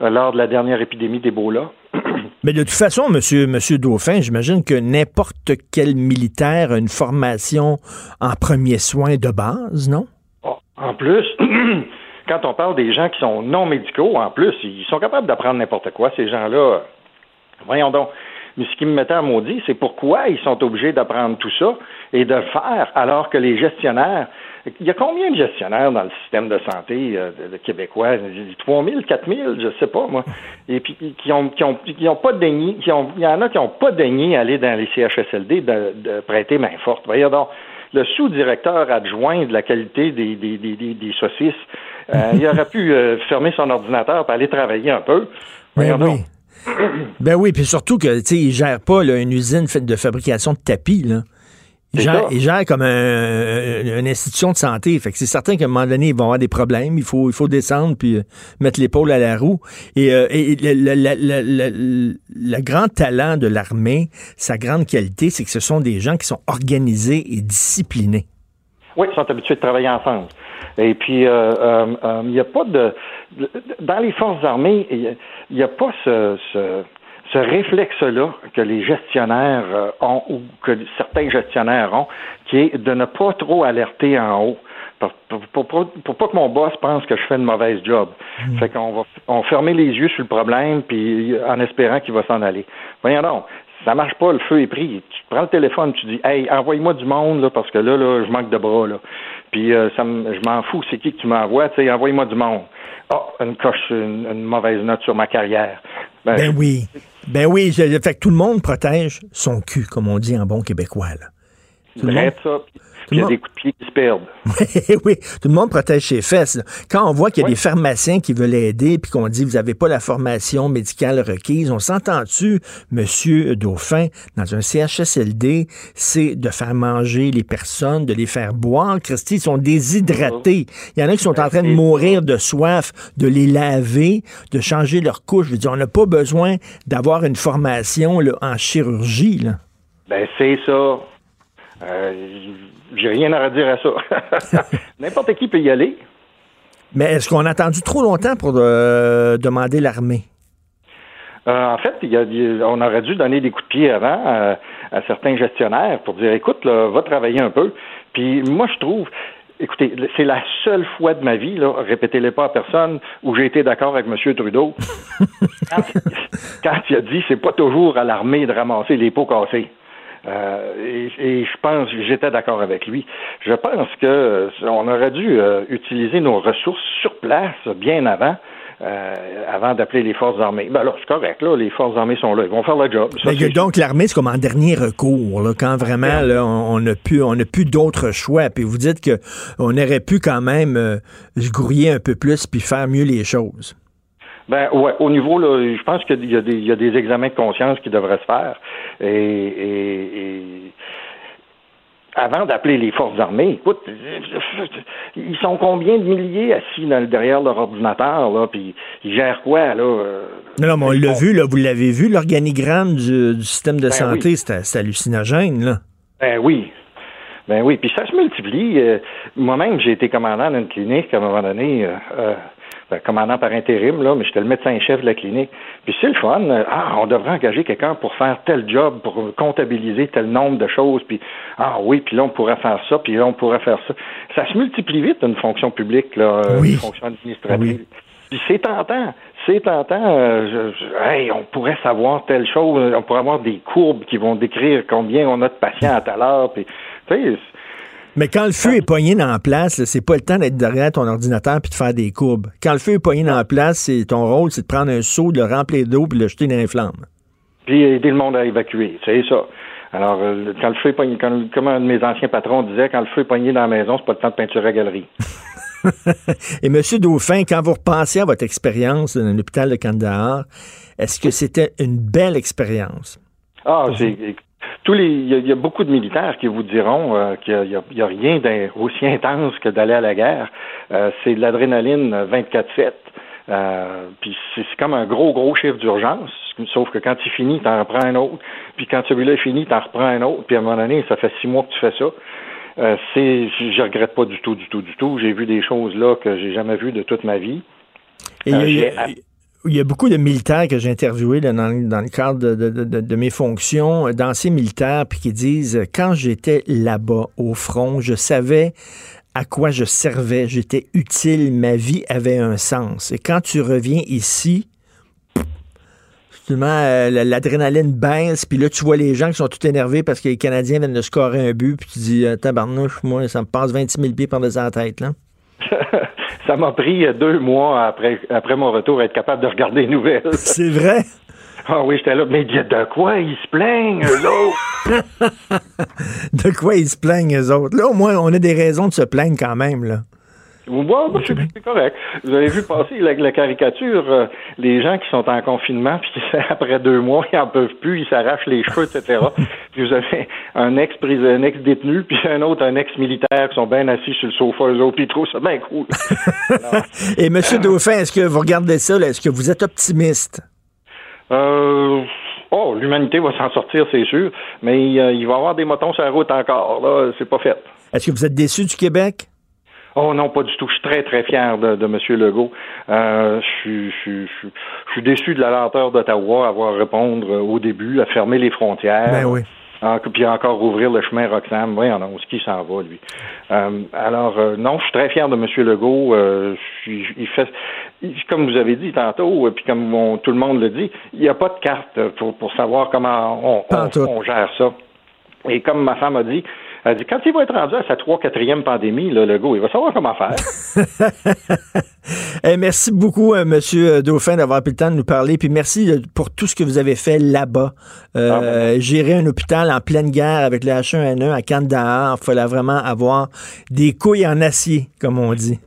euh, lors de la dernière épidémie d'Ebola. Mais de toute façon, monsieur, monsieur Dauphin, j'imagine que n'importe quel militaire a une formation en premiers soins de base, non? En plus, quand on parle des gens qui sont non médicaux, en plus, ils sont capables d'apprendre n'importe quoi, ces gens-là. Voyons donc. Mais ce qui me mettait à maudit, c'est pourquoi ils sont obligés d'apprendre tout ça et de faire alors que les gestionnaires, il y a combien de gestionnaires dans le système de santé euh, de, québécois? 3 000, 4 000, je sais pas, moi. Et puis, qui ont, qui ont, qui ont pas daigné, qui ont, il y en a qui n'ont pas daigné aller dans les CHSLD de, prêter main forte. Voyons donc le sous-directeur adjoint de la qualité des, des, des, des saucisses, euh, il aurait pu euh, fermer son ordinateur pour aller travailler un peu. Ben oui. ben oui, puis surtout que, tu il gère pas une usine de fabrication de tapis, là. Il gère, comme une institution de santé. Fait que c'est certain qu'à un moment donné, ils vont avoir des problèmes. Il faut, il faut descendre puis euh, mettre l'épaule à la roue. Et, euh, le, grand talent de l'armée, sa grande qualité, c'est que ce sont des gens qui sont organisés et disciplinés. Oui, ils sont habitués de travailler ensemble. Et puis, euh, il n'y a pas de... Dans les forces armées, il n'y a, pas ce ce réflexe-là que les gestionnaires euh, ont ou que certains gestionnaires ont, qui est de ne pas trop alerter en haut. Pour, pas que mon boss pense que je fais une mauvaise job. Mm. Fait qu'on va on fermer les yeux sur le problème puis en espérant qu'il va s'en aller. Voyons donc, ça marche pas, le feu est pris. Tu prends le téléphone, tu dis Hey, envoie-moi du monde là, parce que là, là, je manque de bras là. Puis euh, ça je m'en fous, c'est qui que tu m'envoies, tu sais, envoie-moi du monde. Ah, une coche, une, mauvaise note sur ma carrière. Ben, ben oui. Ben oui, fait que tout le monde protège son cul, comme on dit en bon québécois. Là. Tout le monde... ça. Il y a des coups de pied qui se perdent. oui, tout le monde protège ses fesses. Quand on voit qu'il y a des pharmaciens qui veulent aider, puis qu'on dit vous n'avez pas la formation médicale requise, on s'entend-tu, Monsieur Dauphin, dans un CHSLD, c'est de faire manger les personnes, de les faire boire? Christy, ils sont déshydratés. Il y en a qui sont en train de mourir de soif, de les laver, de changer leur couche. Je veux dire, on n'a pas besoin d'avoir une formation en chirurgie. Là. Ben, c'est ça. Euh, j'ai rien à redire à ça. N'importe qui peut y aller. Mais est-ce qu'on a attendu trop longtemps pour euh, demander l'armée? Euh, en fait, on aurait dû donner des coups de pied avant à certains gestionnaires pour dire écoute, va travailler un peu. Puis moi, je trouve, écoutez, c'est la seule fois de ma vie, là, répétez-le pas à personne, où j'ai été d'accord avec M. Trudeau. quand, quand, il a dit c'est pas toujours à l'armée de ramasser les pots cassés. Euh, et, je pense, j'étais d'accord avec lui. Je pense que euh, on aurait dû euh, utiliser nos ressources sur place bien avant. avant d'appeler les forces armées. Ben alors, c'est correct, là, les forces armées sont là, ils vont faire le job. donc, l'armée, c'est comme en dernier recours, là, quand vraiment là, on n'a plus, on plus d'autres choix. Puis vous dites qu'on aurait pu quand même se grouiller un peu plus puis faire mieux les choses. Ben ouais, au niveau là, je pense qu'il y, y, a des examens de conscience qui devraient se faire. Et, avant d'appeler les forces armées, écoute, ils sont combien de milliers assis derrière leur ordinateur, là, puis ils gèrent quoi, là? Euh, non, non, mais on l'a vu, là, vous l'avez vu, l'organigramme du, système de ben santé, c'est hallucinogène, là. Ben oui. Ben oui, puis ça se multiplie. Euh, moi-même, j'ai été commandant d'une clinique à un moment donné. Euh, ben, commandant par intérim, là, mais j'étais le médecin-chef de la clinique. Puis c'est le fun. Euh, ah, on devrait engager quelqu'un pour faire tel job, pour comptabiliser tel nombre de choses. Puis ah oui, puis là on pourrait faire ça, puis là on pourrait faire ça. Ça se multiplie vite une fonction publique, là, euh, une fonction administrative. Puis c'est tentant. c'est tentant. Euh, on pourrait savoir telle chose, on pourrait avoir des courbes qui vont décrire combien on a de patients à telle heure. Puis, mais quand le feu est poigné dans la place, c'est pas le temps d'être derrière ton ordinateur puis de faire des courbes. Quand le feu est poigné dans la place, c'est ton rôle, c'est de prendre un seau, de le remplir d'eau puis de le jeter dans les flammes. Puis aider le monde à évacuer, c'est ça. Alors, euh, quand le feu est poigné, comme un de mes anciens patrons disait, quand le feu est poigné dans la maison, c'est pas le temps de peinturer à galerie. Et M. Dauphin, quand vous repensez à votre expérience dans l'hôpital de Kandahar, est-ce que c'était une belle expérience? Ah, c'est tous les, il y, a beaucoup de militaires qui vous diront euh, qu'il n'y a, rien d'aussi intense que d'aller à la guerre. Euh, c'est de l'adrénaline 24/7. Euh, puis c'est comme un gros, gros chiffre d'urgence, sauf que quand il finit, t'en reprends un autre. Puis quand celui-là est fini, t'en reprends un autre. Puis à un moment donné, ça fait six mois que tu fais ça. Euh, c'est, je regrette pas du tout, du tout, du tout. J'ai vu des choses là que j'ai jamais vues de toute ma vie. Et il y a beaucoup de militaires que j'ai interviewés dans, le cadre de, mes fonctions, d'anciens militaires, puis qui disent quand j'étais là-bas au front, je savais à quoi je servais, j'étais utile, ma vie avait un sens. Et quand tu reviens ici, justement, euh, l'adrénaline baisse, puis là, tu vois les gens qui sont tout énervés parce que les Canadiens viennent de scorer un but, puis tu dis, tabarnouche, moi, ça me passe 26 000 pieds par dessus la tête, là. ça m'a pris deux mois après, après mon retour à être capable de regarder les nouvelles. C'est vrai? Ah oui, j'étais là, mais de quoi ils se plaignent, eux autres? de quoi ils se plaignent, eux autres? Là, au moins, on a des raisons de se plaindre quand même, là. Bon, c'est correct. Vous avez vu passer la, caricature, euh, les gens qui sont en confinement, puis après deux mois, ils n'en peuvent plus, ils s'arrachent les cheveux, etc. puis vous avez un ex un ex-détenu, puis un autre, un ex-militaire qui sont bien assis sur le sofa, eux autres, puis trouvent ça bien cool. Et M. Dauphin, est-ce que vous regardez ça, est-ce que vous êtes optimiste? Euh... Oh, l'humanité va s'en sortir, c'est sûr, mais euh, il va y avoir des motons sur la route encore. Là, c'est pas fait. Est-ce que vous êtes déçu du Québec? Oh non, pas du tout. Je suis très, très fier de, de M. Legault. Euh, je, suis, je, déçu de la lenteur d'Ottawa à avoir répondre au début, à fermer les frontières. Ben oui. puis encore ouvrir le chemin Roxham. Oui, on ce qui s'en va, lui. Euh, alors, euh, non, je suis très fier de M. Legault. il fait, comme vous avez dit tantôt, puis comme tout le monde le dit, il n'y a pas de carte pour, pour savoir comment on, on, gère ça. Et comme ma femme a dit, elle dit, quand il va être rendu à sa 3 4e pandémie, le Legault, il va savoir comment faire. Eh, merci beaucoup, M. Euh, Monsieur Dauphin, d'avoir pris le temps de nous parler. Puis merci euh, pour tout ce que vous avez fait là-bas. Euh, ah, ben, gérer un hôpital en pleine guerre avec le H1N1 à Kandahar, il fallait vraiment avoir des couilles en acier, comme on dit.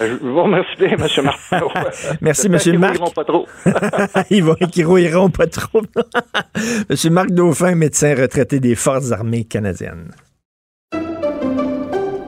Je vous remercie M. Martin. Merci, M. Marc. Ils rouilleront pas trop. ils, vont, ils rouilleront pas trop. M. Marc Dauphin, médecin retraité des Forces armées canadiennes.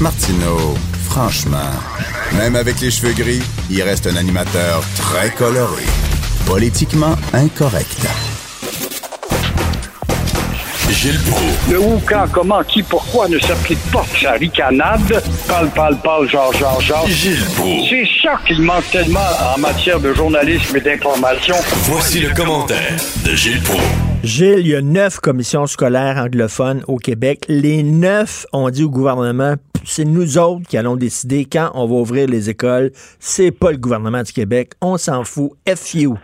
Martineau, franchement, même avec les cheveux gris, il reste un animateur très coloré, politiquement incorrect. Gilles Proulx. Le où, quand, comment, qui, pourquoi ne s'applique pas sa ricanade? Parle, parle, parle, genre, genre, genre. Gilles Proulx. C'est ça qu'il manque tellement en matière de journalisme et d'information. Voici le commentaire de Gilles Proulx. Gilles, il y a neuf commissions scolaires anglophones au Québec. Les neuf ont dit au gouvernement, c'est nous autres qui allons décider quand on va ouvrir les écoles. C'est pas le gouvernement du Québec. On s'en fout. F you.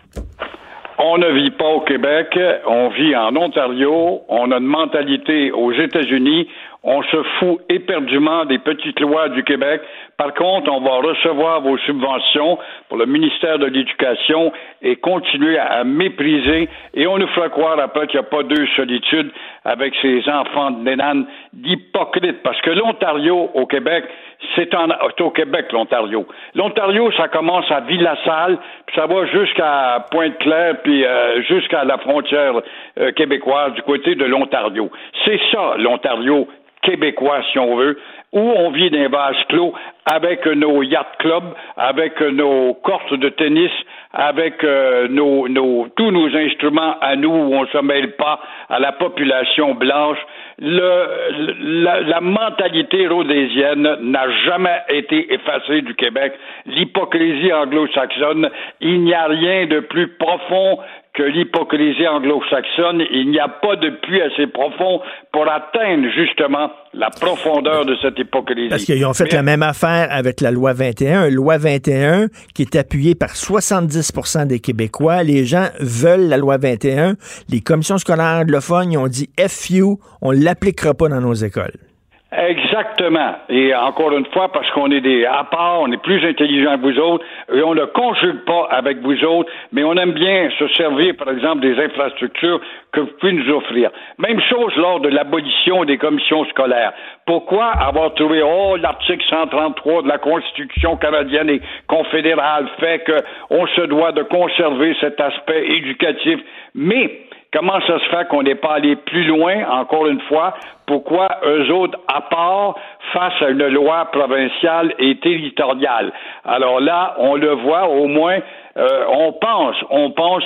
On ne vit pas au Québec, on vit en Ontario, on a une mentalité aux États-Unis, on se fout éperdument des petites lois du Québec. Par contre, on va recevoir vos subventions pour le ministère de l'Éducation et continuer à mépriser. Et on nous fera croire après qu'il n'y a pas deux solitudes avec ces enfants de nénanes d'hypocrites. Parce que l'Ontario au Québec, c'est au Québec, l'Ontario. L'Ontario, ça commence à Ville-la-Salle, puis ça va jusqu'à Pointe-Claire, puis euh, jusqu'à la frontière euh, québécoise du côté de l'Ontario. C'est ça, l'Ontario québécois, si on veut, où on vit dans vases clos avec nos yacht clubs, avec nos courses de tennis, avec euh, nos, nos, tous nos instruments à nous où on ne se mêle pas à la population blanche. Le, la, la, mentalité rhodésienne n'a jamais été effacée du Québec. L'hypocrisie anglo-saxonne, il n'y a rien de plus profond que l'hypocrisie anglo-saxonne, il n'y a pas de puits assez profond pour atteindre justement la profondeur de cette hypocrisie. Parce qu'ils ont fait la même affaire avec la loi 21, une loi 21 qui est appuyée par 70% des Québécois. Les gens veulent la loi 21. Les commissions scolaires anglophones ont dit FU, on l'appliquera pas dans nos écoles. Exactement. Et encore une fois, parce qu'on est des à part, on est plus intelligents que vous autres, et on ne conjugue pas avec vous autres, mais on aime bien se servir, par exemple, des infrastructures que vous pouvez nous offrir. Même chose lors de l'abolition des commissions scolaires. Pourquoi avoir trouvé, oh, l'article 133 de la Constitution canadienne et confédérale fait qu'on se doit de conserver cet aspect éducatif, mais Comment ça se fait qu'on n'est pas allé plus loin, encore une fois? Pourquoi eux autres, à part, face à une loi provinciale et territoriale? Alors là, on le voit, au moins, euh, on pense, on pense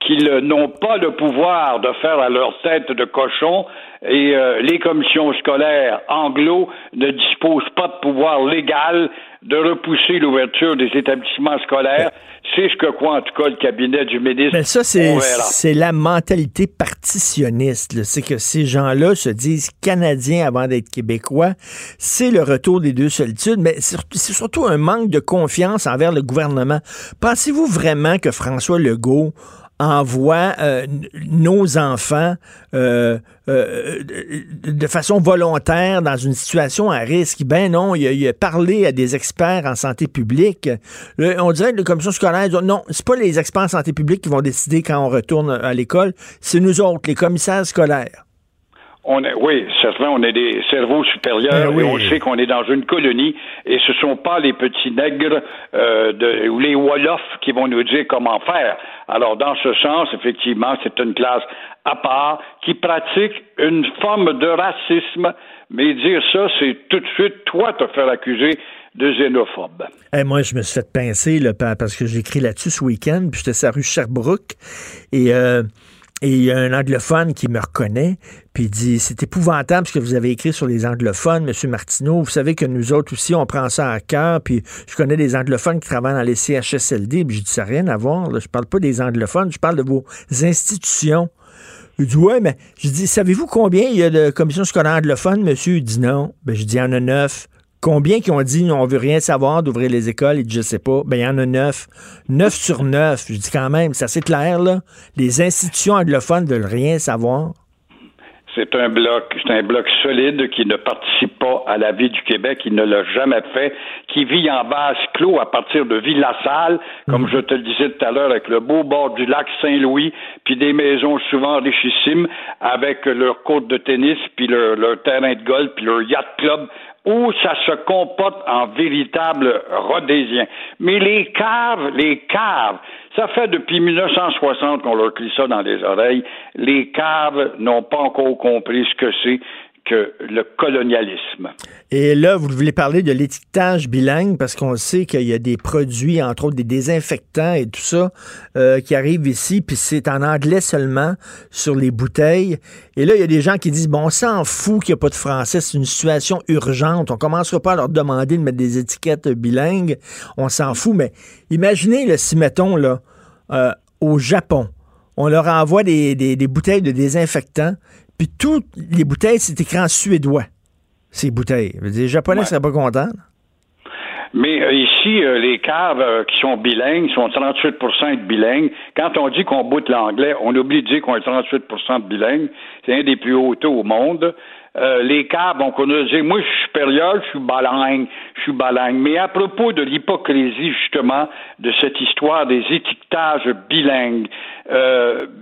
qu'ils n'ont pas le pouvoir de faire à leur tête de cochon et euh, les commissions scolaires anglo ne disposent pas de pouvoir légal de repousser l'ouverture des établissements scolaires. C'est ce que croit en tout cas le cabinet du ministre. Mais ça, c'est la mentalité partitionniste. C'est que ces gens-là se disent Canadiens avant d'être Québécois. C'est le retour des deux solitudes, mais c'est surtout un manque de confiance envers le gouvernement. Pensez-vous vraiment que François Legault envoie euh, nos enfants euh, euh, de façon volontaire dans une situation à risque. Ben non, il a, parlé à des experts en santé publique. on dirait que les commissions scolaires disent non, c'est pas les experts en santé publique qui vont décider quand on retourne à l'école, c'est nous autres, les commissaires scolaires. On est, oui, certainement, on est des cerveaux supérieurs ben et on sait qu'on est dans une colonie et ce sont pas les petits nègres euh, de, ou les Wolofs qui vont nous dire comment faire. Alors, dans ce sens, effectivement, c'est une classe à part qui pratique une forme de racisme, mais dire ça, c'est tout de suite toi te faire accuser de xénophobe. Eh, moi, je me suis fait pincer là, parce que j'ai écrit là-dessus ce week-end, puis j'étais sur la rue Sherbrooke et euh, et il y a un anglophone qui me reconnaît, puis il dit C'est épouvantable ce que vous avez écrit sur les anglophones, M. Martineau. Vous savez que nous autres aussi, on prend ça à cœur, puis je connais des anglophones qui travaillent dans les CHSLD, puis je dis Ça n'a rien à voir, là. je parle pas des anglophones, je parle de vos institutions. Il dit Ouais, mais je dis Savez-vous combien il y a de commissions scolaires anglophones, monsieur? Il dit non. Ben, je dis Il y en a neuf. Combien qui ont dit on veut rien savoir d'ouvrir les écoles? Dit je sais pas. Ben, il y en a neuf. Neuf sur neuf. Je dis quand même, c'est assez clair, là. Les institutions anglophones veulent rien savoir. C'est un bloc, c'est un bloc solide qui ne participe pas à la vie du Québec, qui ne l'a jamais fait, qui vit en base clos à partir de Ville-la-Salle, comme mm. je te le disais tout à l'heure, avec le beau bord du lac Saint-Louis, puis des maisons souvent richissimes, avec leur côte de tennis, puis leur, leur terrain de golf, puis leur yacht club où ça se comporte en véritable rhodésien. Mais les caves, les caves, ça fait depuis 1960 qu'on leur crie ça dans les oreilles. Les caves n'ont pas encore compris ce que c'est que le colonialisme. Et là, vous voulez parler de l'étiquetage bilingue parce qu'on sait qu'il y a des produits, entre autres des désinfectants et tout ça, euh, qui arrivent ici, puis c'est en anglais seulement sur les bouteilles. Et là, il y a des gens qui disent, bon, on s'en fout qu'il n'y a pas de français, c'est une situation urgente, on commencera pas à leur demander de mettre des étiquettes bilingues, on s'en fout, mais imaginez, là, si mettons, là, euh, au Japon, on leur envoie des, des bouteilles de désinfectants, puis toutes les bouteilles, c'est écrit en suédois, ces bouteilles. Les Japonais ne seraient pas contents. Mais euh, ici, euh, les caves euh, qui sont bilingues sont 38% de bilingues. Quand on dit qu'on boute l'anglais, on oublie de dire qu'on est 38% de bilingues. C'est un des plus hauts taux au monde. Les caves, on connaît dire, moi, je suis supérieur, je suis balingue, je suis balingue. Mais à propos de l'hypocrisie, justement, de cette histoire des étiquetages bilingues,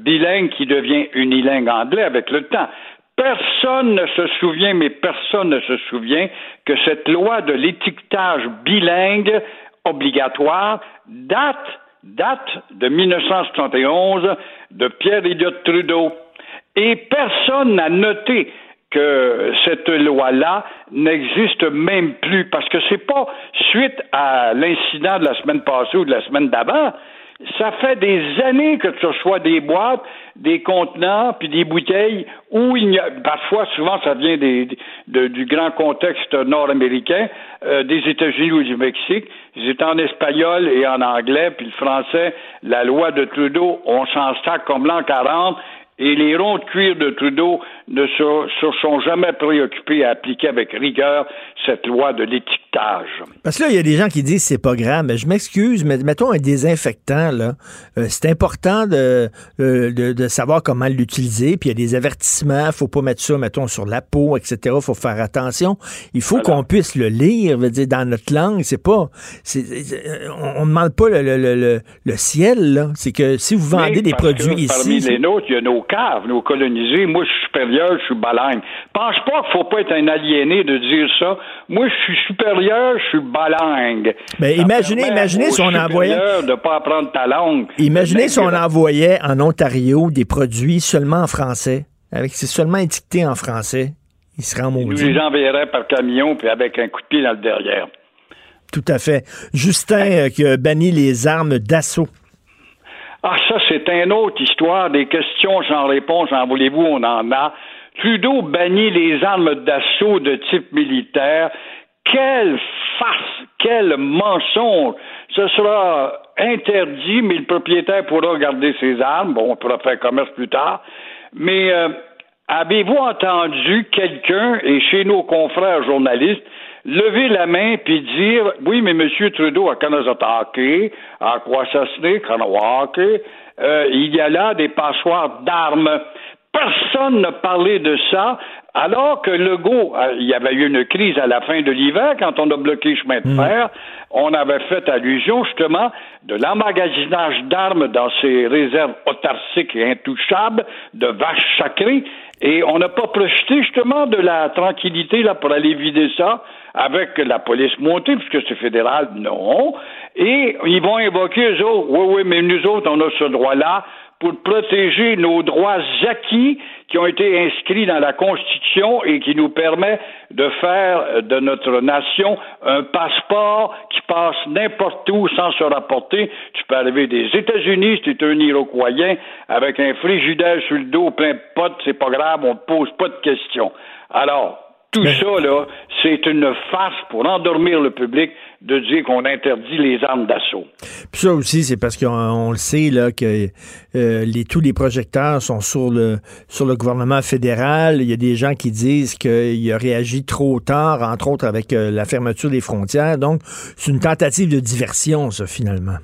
bilingue qui devient unilingue anglais avec le temps. Personne ne se souvient, mais personne ne se souvient que cette loi de l'étiquetage bilingue obligatoire date, date de 1971 de Pierre Elliott Trudeau. Et personne n'a noté que cette loi-là n'existe même plus parce que c'est pas suite à l'incident de la semaine passée ou de la semaine d'avant, ça fait des années que tu reçois des boîtes, des contenants, puis des bouteilles où il y a, parfois, souvent, ça vient des, du grand contexte nord-américain, euh, des États-Unis ou du Mexique. C'est en espagnol et en anglais, puis le français, la loi de Trudeau, on s'en sac comme l'an 40, et les ronds de cuir de Trudeau ne se, sont jamais préoccupés à appliquer avec rigueur cette loi de l'étiquetage. Parce que là, il y a des gens qui disent c'est pas grave, mais je m'excuse, mais mettons un désinfectant, là, euh, c'est important de, euh, de, de, savoir comment l'utiliser, puis il y a des avertissements, faut pas mettre ça, mettons, sur la peau, etc., faut faire attention. Il faut qu'on puisse le lire, veut dire, dans notre langue, c'est pas, on ne demande pas le, le, le, le ciel, là, c'est que si vous vendez des produits ici... Parmi les nôtres, il y a nos caves, nos colonisés, moi je suis supérieur, je suis balagne. Pense pas qu'il faut pas être un aliéné de dire ça. Moi, je suis supérieur, je suis balingue. Mais imaginez, imaginez si on envoyait. de pas apprendre ta langue. Imaginez si on envoyait en Ontario des produits seulement en français, avec c'est seulement étiqueté en français. Ils seraient en maudit. Nous les enverrait par camion puis avec un coup de pied dans le derrière. Tout à fait. Justin euh, qui a banni les armes d'assaut. Ah, ça, c'est une autre histoire. Des questions sans réponse, en voulez-vous, on en a. Trudeau bannit les armes d'assaut de type militaire. Quelle farce, quel mensonge. Ce sera interdit, mais le propriétaire pourra garder ses armes. Bon, on pourra faire commerce plus tard. Mais euh, avez-vous entendu quelqu'un, et chez nos confrères journalistes, lever la main puis dire oui, mais M. Trudeau a attaqué, à quoi ça euh, il y a là des passoires d'armes. Personne n'a parlé de ça, alors que Legault, euh, il y avait eu une crise à la fin de l'hiver quand on a bloqué le chemin de hmm. fer. On avait fait allusion justement de l'emmagasinage d'armes dans ces réserves autarciques et intouchables de vaches sacrées. Et on n'a pas profité justement de la tranquillité là pour aller vider ça avec la police montée, puisque c'est fédéral, non. Et ils vont évoquer eux autres, oui, oui, mais nous autres, on a ce droit-là pour protéger nos droits acquis qui ont été inscrits dans la Constitution et qui nous permet de faire de notre nation un passeport qui passe n'importe où sans se rapporter. Tu peux arriver des États-Unis si tu es un Iroquoien avec un frigidaire sur le dos plein de potes, c'est pas grave, on ne pose pas de questions. Alors, tout ça, là, c'est une farce pour endormir le public de dire qu'on interdit les armes d'assaut. Puis ça aussi, c'est parce qu'on le sait, là, que euh, les, tous les projecteurs sont sur le, sur le gouvernement fédéral. Il y a des gens qui disent qu'il a réagi trop tard, entre autres avec euh, la fermeture des frontières. Donc, c'est une tentative de diversion, ça, finalement.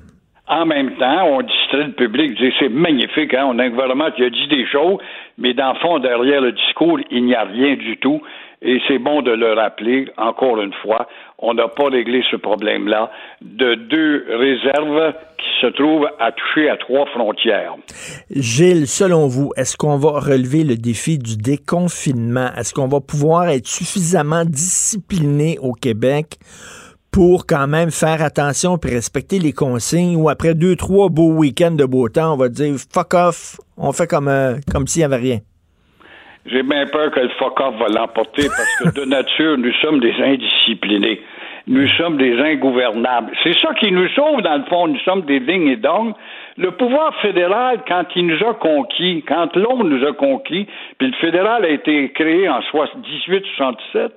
En même temps, on distrait le public, c'est magnifique, hein? on a un gouvernement qui a dit des choses, mais dans le fond, derrière le discours, il n'y a rien du tout. Et c'est bon de le rappeler, encore une fois, on n'a pas réglé ce problème-là de deux réserves qui se trouvent à toucher à trois frontières. Gilles, selon vous, est-ce qu'on va relever le défi du déconfinement? Est-ce qu'on va pouvoir être suffisamment discipliné au Québec pour quand même faire attention et respecter les consignes ou après deux, trois beaux week-ends de beau temps, on va dire fuck off, on fait comme, euh, comme s'il n'y avait rien? J'ai bien peur que le fuck va l'emporter parce que de nature, nous sommes des indisciplinés. Nous sommes des ingouvernables. C'est ça qui nous sauve, dans le fond. Nous sommes des vignes et d'ongles. Le pouvoir fédéral, quand il nous a conquis, quand l'homme nous a conquis, puis le fédéral a été créé en 1867,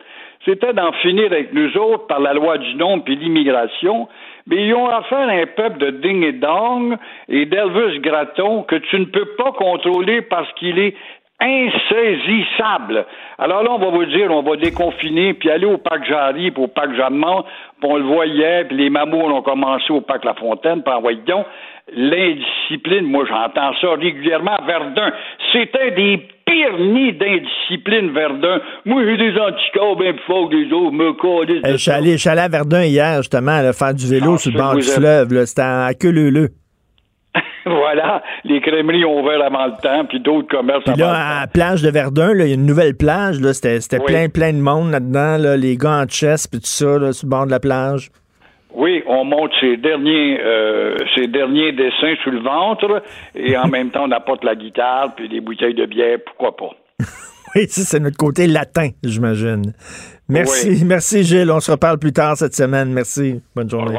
c'était d'en finir avec nous autres par la loi du nombre puis l'immigration. Mais ils ont affaire à un peuple de ding et dong et d'Elvis Gratton que tu ne peux pas contrôler parce qu'il est insaisissable. Alors là, on va vous dire, on va déconfiner, puis aller au parc Jarry, puis au parc Jeannemont, puis on le voyait, puis les mamours ont commencé au parc La Fontaine, puis donc l'indiscipline, moi j'entends ça régulièrement Verdun. C'était des pires nids d'indiscipline, Verdun. Moi, j'ai des anticorps bien plus forts que les autres, me euh, Je suis allé, à Verdun hier, justement, à faire du vélo ah, sur le bord du fleuve. C'était à queue leu voilà, les crèmeries ont ouvert avant le temps, puis d'autres commerces puis là, à la plage de Verdun, il y a une nouvelle plage, c'était, plein, plein de monde là-dedans, là, les gants en chess, puis tout ça, là, sur le bord de la plage. Oui, on monte ses derniers, euh, ses derniers dessins sur le ventre, et en même temps, on apporte la guitare, puis des bouteilles de bière, pourquoi pas. Oui, ça, c'est notre côté latin, j'imagine. Merci, merci Gilles. On se reparle plus tard cette semaine. Merci. Bonne journée.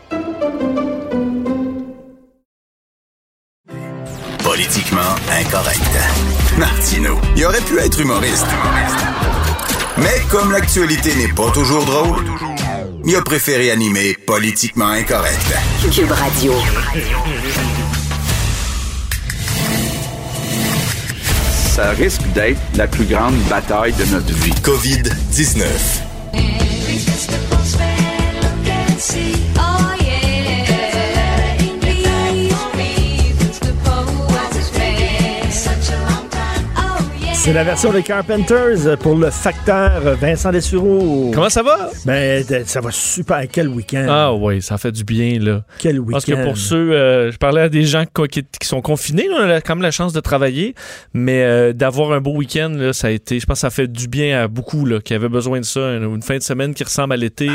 Politiquement incorrect. Martino, il aurait pu être humoriste. Mais comme l'actualité n'est pas toujours drôle, il a préféré animer Politiquement incorrect. Cube Radio. Ça risque d'être la plus grande bataille de notre vie. COVID-19. C'est la version des Carpenters pour le facteur Vincent Dessureau. Comment ça va? Ben, ça va super. Quel week-end. Ah oui, ça fait du bien, là. Quel week-end. Parce que pour ceux, euh, je parlais à des gens qui, qui sont confinés, là, on a quand même la chance de travailler, mais euh, d'avoir un beau week-end, là, ça a été, je pense que ça fait du bien à beaucoup, là, qui avaient besoin de ça. Une, fin de semaine qui ressemble à l'été.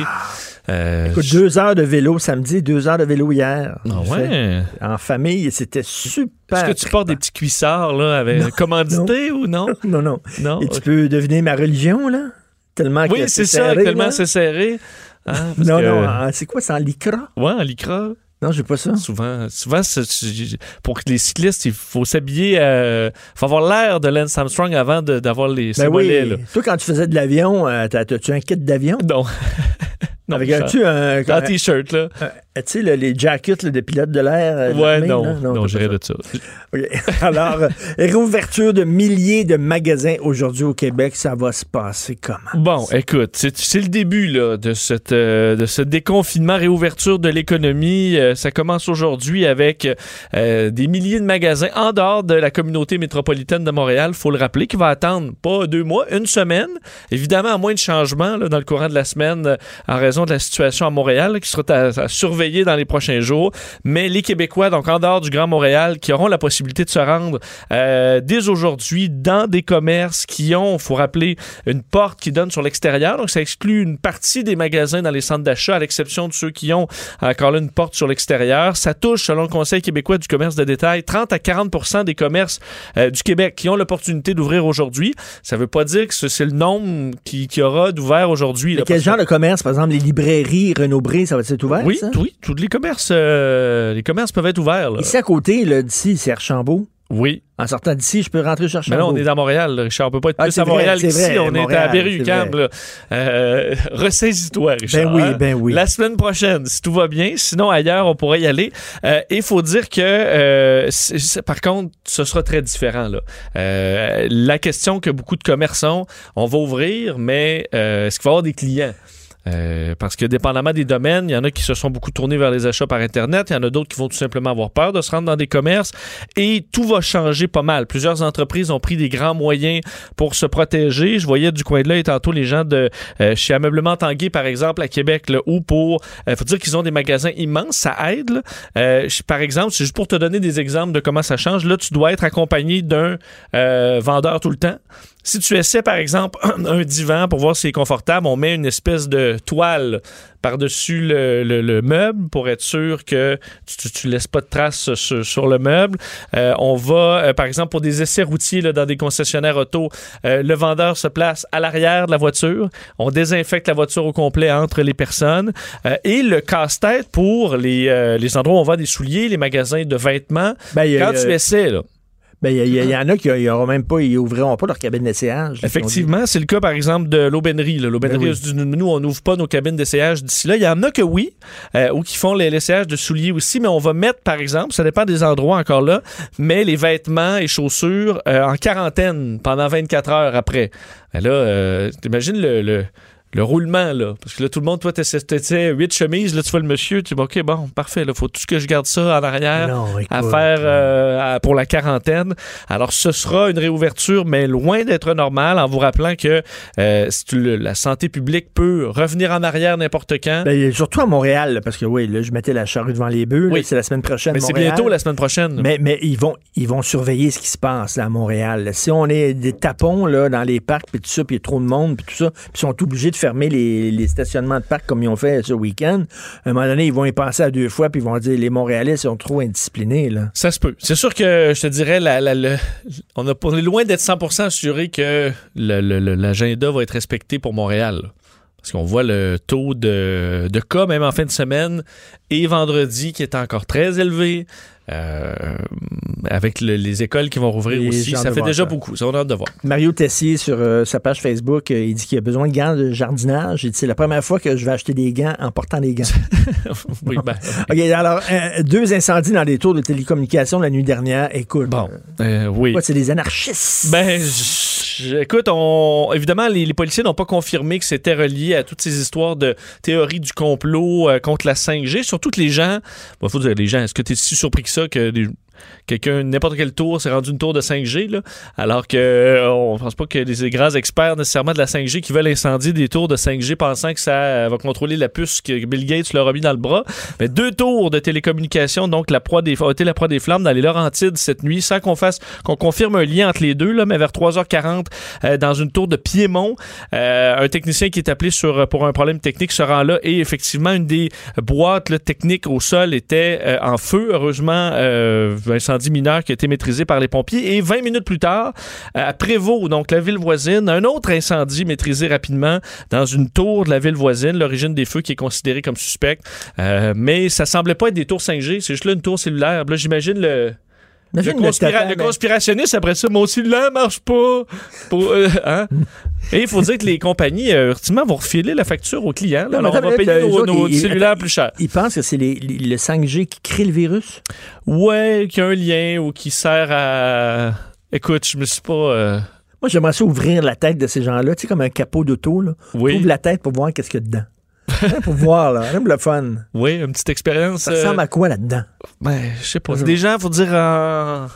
Euh, Écoute, deux heures de vélo samedi, deux heures de vélo hier. Ah ouais? fait En famille, c'était super. Est-ce que tu portes des petits cuissards, là, avec Non, commandité ou non? Non, non. Non. Et tu peux deviner ma religion, là? Tellement Oui, que c'est ça, serré, tellement c'est serré. Parce Non, que- non, ah, c'est quoi, c'est en lycra? Ouais, en lycra. Non, j'ai pas ça. Souvent, souvent pour les cyclistes, il faut s'habiller, euh, faut avoir l'air de Lance Armstrong avant d'avoir les Ben oui. là. Toi, quand tu faisais de l'avion, euh, t'as- t'as-tu un kit d'avion? Non. non, Avec un, tu un, t-shirt, là. tu sais, le- les jackets là, de pilotes de l'air? euh, Ouais, non, là? non, j'irais ça. de ça. Alors, euh, réouverture de milliers de magasins aujourd'hui au Québec, ça va se passer comment? Bon, écoute, c'est le début là, de, cette, euh, de ce déconfinement, réouverture de l'économie. Euh, ça commence aujourd'hui avec euh, des milliers de magasins en dehors de la communauté métropolitaine de Montréal. faut le rappeler, qui va attendre pas deux mois, une semaine. Évidemment, à moins de changements là, dans le courant de la semaine en raison de la situation à Montréal, qui sera à, à surveiller dans les prochains jours. Mais les Québécois, donc en dehors du Grand Montréal, qui auront la possibilité de se rendre euh, dès aujourd'hui dans des commerces qui ont, faut rappeler, une porte qui donne sur l'extérieur. Donc, ça exclut une partie des magasins dans les centres d'achat, à l'exception de ceux qui ont encore là une porte sur l'extérieur. Ça touche, selon le Conseil québécois du commerce de détail, 30 à 40% des commerces euh, du Québec qui ont l'opportunité d'ouvrir aujourd'hui. Ça veut pas dire que ce- c'est le nombre qui, qui aura d'ouvert aujourd'hui. Quel genre de commerce? Par exemple, les librairies Renaud-Bré, ça va être ouvert? Oui, ça? oui, tous les commerces, euh, les commerces peuvent être ouverts. là. Ici à côté, d'ici, c'est Archambault. Oui. En sortant d'ici, je peux rentrer chez Mais là, on est dans Montréal, Richard. On peut pas être Ah, plus à Montréal qu'ici. On est à Berry-UQAM. Euh, Ressaisis-toi, Richard. Ben oui, ben oui. La semaine prochaine, si tout va bien. Sinon, ailleurs, on pourrait y aller. Euh, Et il faut dire que, euh, par contre, ce sera très différent. Là. Euh, la question que beaucoup de commerces ont, on va ouvrir, mais est-ce qu'il va y avoir des clients? Euh, parce que dépendamment des domaines, il y en a qui se sont beaucoup tournés vers les achats par Internet, il y en a d'autres qui vont tout simplement avoir peur de se rendre dans des commerces et tout va changer pas mal. Plusieurs entreprises ont pris des grands moyens pour se protéger. Je voyais du coin de l'œil tantôt les gens de euh, chez Ameublement Tanguay, par exemple, à Québec, là, où pour... Il faut dire qu'ils ont des magasins immenses, ça aide. là. Euh, par exemple, c'est juste pour te donner des exemples de comment ça change. Là, tu dois être accompagné d'un euh, vendeur tout le temps. Si tu essaies, par exemple, un divan pour voir si c'est confortable, on met une espèce de toile par-dessus le, le- le meuble pour être sûr que tu, tu laisses pas de traces sur, sur le meuble. Euh, on va, euh, par exemple, pour des essais routiers là, dans des concessionnaires auto, euh, le vendeur se place à l'arrière de la voiture. On désinfecte la voiture au complet entre les personnes. Et le casse-tête pour les, les endroits où on vend des souliers, les magasins de vêtements. Ben, Quand tu essaies, là, Ben, il y, en a qui n'auront même pas, ils ouvriront pas leur cabine d'essayage. Effectivement, c'est le cas, par exemple, de l'aubainerie. là. L'aubainerie, Ben oui. nous, on n'ouvre pas nos cabines d'essayage d'ici là. Il y en a que oui, euh, ou qui font les- l'essayage de souliers aussi, mais on va mettre, par exemple, ça dépend des endroits encore là, mais les vêtements et chaussures euh, en quarantaine pendant 24 heures après. Ben là, euh, t'imagines le... le le roulement, là. Parce que là, tout le monde, toi, t'essayais huit chemises, là, tu vois le monsieur, tu dis, OK, bon, parfait, là, faut tout ce que je garde ça en arrière à faire euh, pour la quarantaine. Alors, ce sera une réouverture, mais loin d'être normale, en vous rappelant que euh, la santé publique peut revenir en arrière n'importe quand. Ben, surtout à Montréal, parce que oui, là, je mettais la charrue devant les bœufs, oui. c'est la semaine prochaine. Mais c'est bientôt la semaine prochaine. Mais, mais ils, vont, ils vont surveiller ce qui se passe à Montréal. Si on est des tapons là, dans les parcs, puis tout ça, puis il y a trop de monde, puis tout ça, puis ils sont obligés de fermer les, stationnements de parcs comme ils ont fait ce week-end, à un moment donné, ils vont y penser à deux fois, puis ils vont dire les Montréalais sont trop indisciplinés. Ça se peut. C'est sûr que je te dirais, on, est loin d'être 100% assuré que l'agenda va être respecté pour Montréal. Parce qu'on voit le taux de, cas, même en fin de semaine, et vendredi, qui est encore très élevé. Euh, avec les écoles qui vont rouvrir aussi. Ça fait déjà beaucoup. Ça, on a hâte de voir. Mario Tessier, sur euh, sa page Facebook, euh, il dit qu'il a besoin de gants de jardinage. Il dit c'est la première fois que je vais acheter des gants en portant des gants. oui, ben. OK, alors, deux incendies dans des tours de télécommunications la nuit dernière. Écoute. Bon, oui. C'est des anarchistes? Ben, écoute, on, évidemment, les, policiers n'ont pas confirmé que c'était relié à toutes ces histoires de théorie du complot contre la 5G. Surtout les gens, il faut dire, les gens, est-ce que tu si surpris que ça que quelqu'un, n'importe quel tour, s'est rendu une tour de 5G, là, alors que euh, on pense pas que les grands experts nécessairement de la 5G qui veulent incendier des tours de 5G pensant que ça va contrôler la puce que Bill Gates leur a mis dans le bras. Mais deux tours de télécommunication, donc la proie des, été la proie des flammes dans les Laurentides cette nuit, sans qu'on fasse, qu'on confirme un lien entre les deux, là, mais vers 3h40, euh, dans une tour de Piémont, euh, un technicien qui est appelé sur, pour un problème technique se rend là et effectivement, une des boîtes techniques au sol était en feu. Heureusement, incendie mineur qui a été maîtrisé par les pompiers. Et 20 minutes plus tard, à Prévost, donc la ville voisine, un autre incendie maîtrisé rapidement dans une tour de la ville voisine, l'origine des feux qui est considérée comme suspecte. Euh, mais ça semblait pas être des tours 5G, c'est juste là une tour cellulaire. Là, j'imagine le le, conspirationniste, après ça, mon cellulaire marche pas. Pour, euh, hein? Et il faut dire que les compagnies, euh, ultimement, vont refiler la facture aux clients. alors, on va payer nos, cellulaires plus cher. Ils pensent que c'est le 5G qui crée le virus? Ouais, qu'il y a un lien ou qui sert à... Écoute, je me suis pas... Euh, Moi, j'aimerais ça ouvrir la tête de ces gens-là, tu sais, comme un capot d'auto. Là. Oui. Ouvre la tête pour voir qu'est-ce qu'il y a dedans. Pour voir, là. Même le fun. Oui, une petite expérience. Ça ressemble à quoi là-dedans? Ben, je sais pas. Des gens, faut dire, en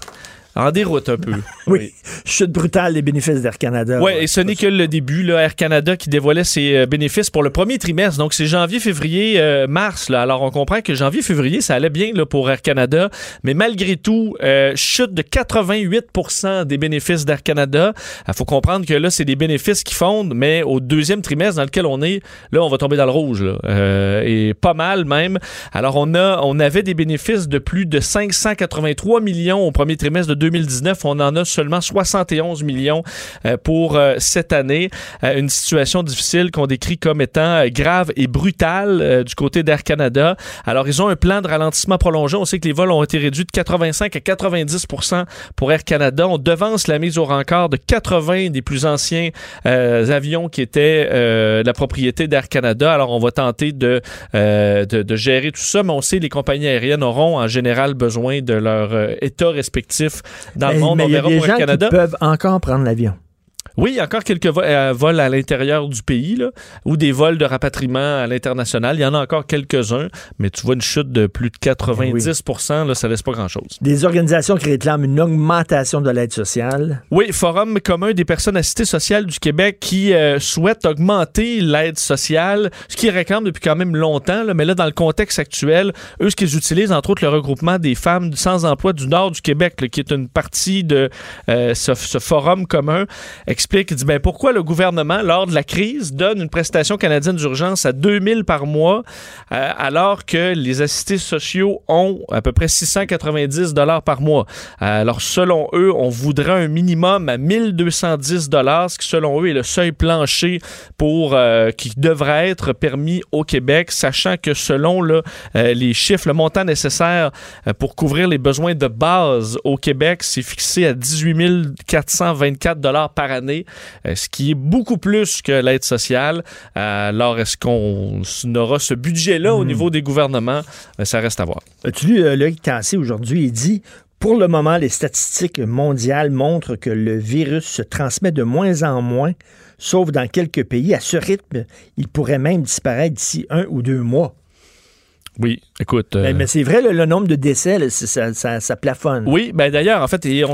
en déroute un peu. oui. Chute brutale des bénéfices d'Air Canada. Oui, et ce n'est que le début. Là, Air Canada qui dévoilait ses euh, bénéfices pour le premier trimestre. Donc, c'est janvier, février, euh, mars. Là. Alors, on comprend que janvier, février, ça allait bien là, pour Air Canada. Mais malgré tout, euh, chute de 88% des bénéfices d'Air Canada. Il faut comprendre que là, c'est des bénéfices qui fondent, mais au deuxième trimestre dans lequel on est, là, on va tomber dans le rouge. Là. et pas mal même. Alors, on, a, on avait des bénéfices de plus de 583 millions au premier trimestre de 2019. On en a seulement 71 millions euh, pour euh, cette année. Euh, une situation difficile qu'on décrit comme étant grave et brutale du côté d'Air Canada. Alors, ils ont un plan de ralentissement prolongé. On sait que les vols ont été réduits de 85 à 90% pour Air Canada. On devance la mise au rencard de 80 des plus anciens avions qui étaient la propriété d'Air Canada. Alors, on va tenter de, de, de, gérer tout ça, mais on sait que les compagnies aériennes auront en général besoin de leur état respectif dans le monde. on verra pour le Canada. Qui peuvent encore prendre l'avion. Oui, il y a encore quelques euh, vols à l'intérieur du pays, là, ou des vols de rapatriement à l'international. Il y en a encore quelques-uns, mais tu vois une chute de plus de 90 là, ça laisse pas grand-chose. Des organisations qui réclament une augmentation de l'aide sociale. Oui, Forum commun des personnes assistées sociales du Québec qui euh, souhaite augmenter l'aide sociale, ce qu'ils réclament depuis quand même longtemps, là, mais là, dans le contexte actuel, eux, ce qu'ils utilisent, entre autres, le regroupement des femmes sans emploi du nord du Québec, qui est une partie de euh, ce, ce, forum commun, explique, il dit, ben, pourquoi le gouvernement, lors de la crise, donne une prestation canadienne d'urgence à 2000 par mois, euh, alors que les assistés sociaux ont à peu près 690 dollars par mois? Euh, alors, selon eux, on voudrait un minimum à 1210 dollars, ce qui, selon eux, est le seuil plancher pour, euh, qui devrait être permis au Québec, sachant que selon les chiffres, le montant nécessaire pour couvrir les besoins de base au Québec, c'est fixé à 18 424 dollars par année euh, ce qui est beaucoup plus que l'aide sociale. Euh, alors, est-ce qu'on aura ce budget-là au hmm. niveau des gouvernements? Euh, ça reste à voir. As-tu lu Loïc Tassé aujourd'hui? Il dit pour le moment, les statistiques mondiales montrent que le virus se transmet de moins en moins sauf dans quelques pays. À ce rythme, il pourrait même disparaître d'ici un ou deux mois. Oui, écoute. Mais, mais c'est vrai, le, le nombre de décès, là, ça, ça- ça plafonne. Oui, ben d'ailleurs, en fait, il y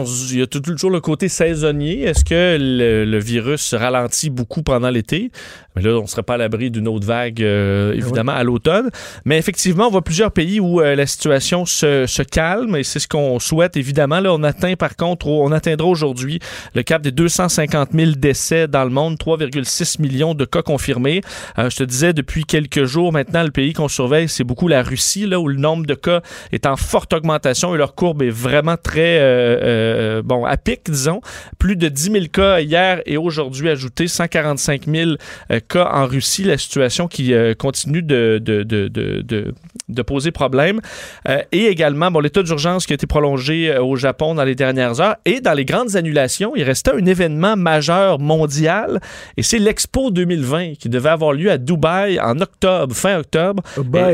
a toujours le côté saisonnier. Est-ce que le, le virus se ralentit beaucoup pendant l'été? Mais là, on ne serait pas à l'abri d'une autre vague, euh, évidemment, à l'automne. Mais effectivement, on voit plusieurs pays où euh, la situation se, se calme et c'est ce qu'on souhaite, évidemment. Là, on atteint, par contre, on atteindra aujourd'hui le cap des 250 000 décès dans le monde, 3,6 millions de cas confirmés. Euh, je te disais, depuis quelques jours maintenant, le pays qu'on surveille, c'est beaucoup la Russie, là, où le nombre de cas est en forte augmentation et leur courbe est vraiment très, euh, euh, bon, à pic, disons. Plus de 10 000 cas hier et aujourd'hui ajoutés, 145 000 euh, cas en Russie. La situation qui continue de, de, de, de, poser problème. Et également, bon, l'état d'urgence qui a été prolongé au Japon dans les dernières heures. Et dans les grandes annulations, il restait un événement majeur mondial et c'est l'Expo 2020 qui devait avoir lieu à Dubaï en octobre, fin octobre.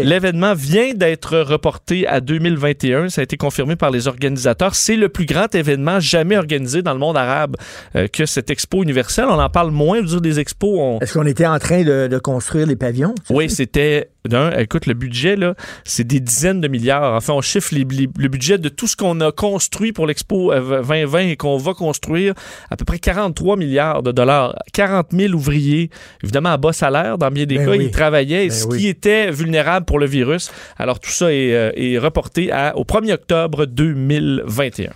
L'événement vient d'être reporté à 2021. Ça a été confirmé par les organisateurs. C'est le plus grand événement jamais organisé dans le monde arabe euh, que cette expo universelle. On en parle moins. Dire, des expos, on, Est-ce qu'on était en train de, de construire les pavillons? oui, c'était. D'un, écoute, le budget, là, c'est des dizaines de milliards. Enfin, on chiffre les- les- le budget de tout ce qu'on a construit pour l'Expo euh, 2020 et qu'on va construire, à peu près 43 milliards de dollars. 40 000 ouvriers, évidemment à bas salaire, dans bien des Ben cas, oui. ils travaillaient, Ben ce oui. qui était vulnérable pour le virus. Alors, tout ça est, euh, est reporté à, au 1er octobre 2021.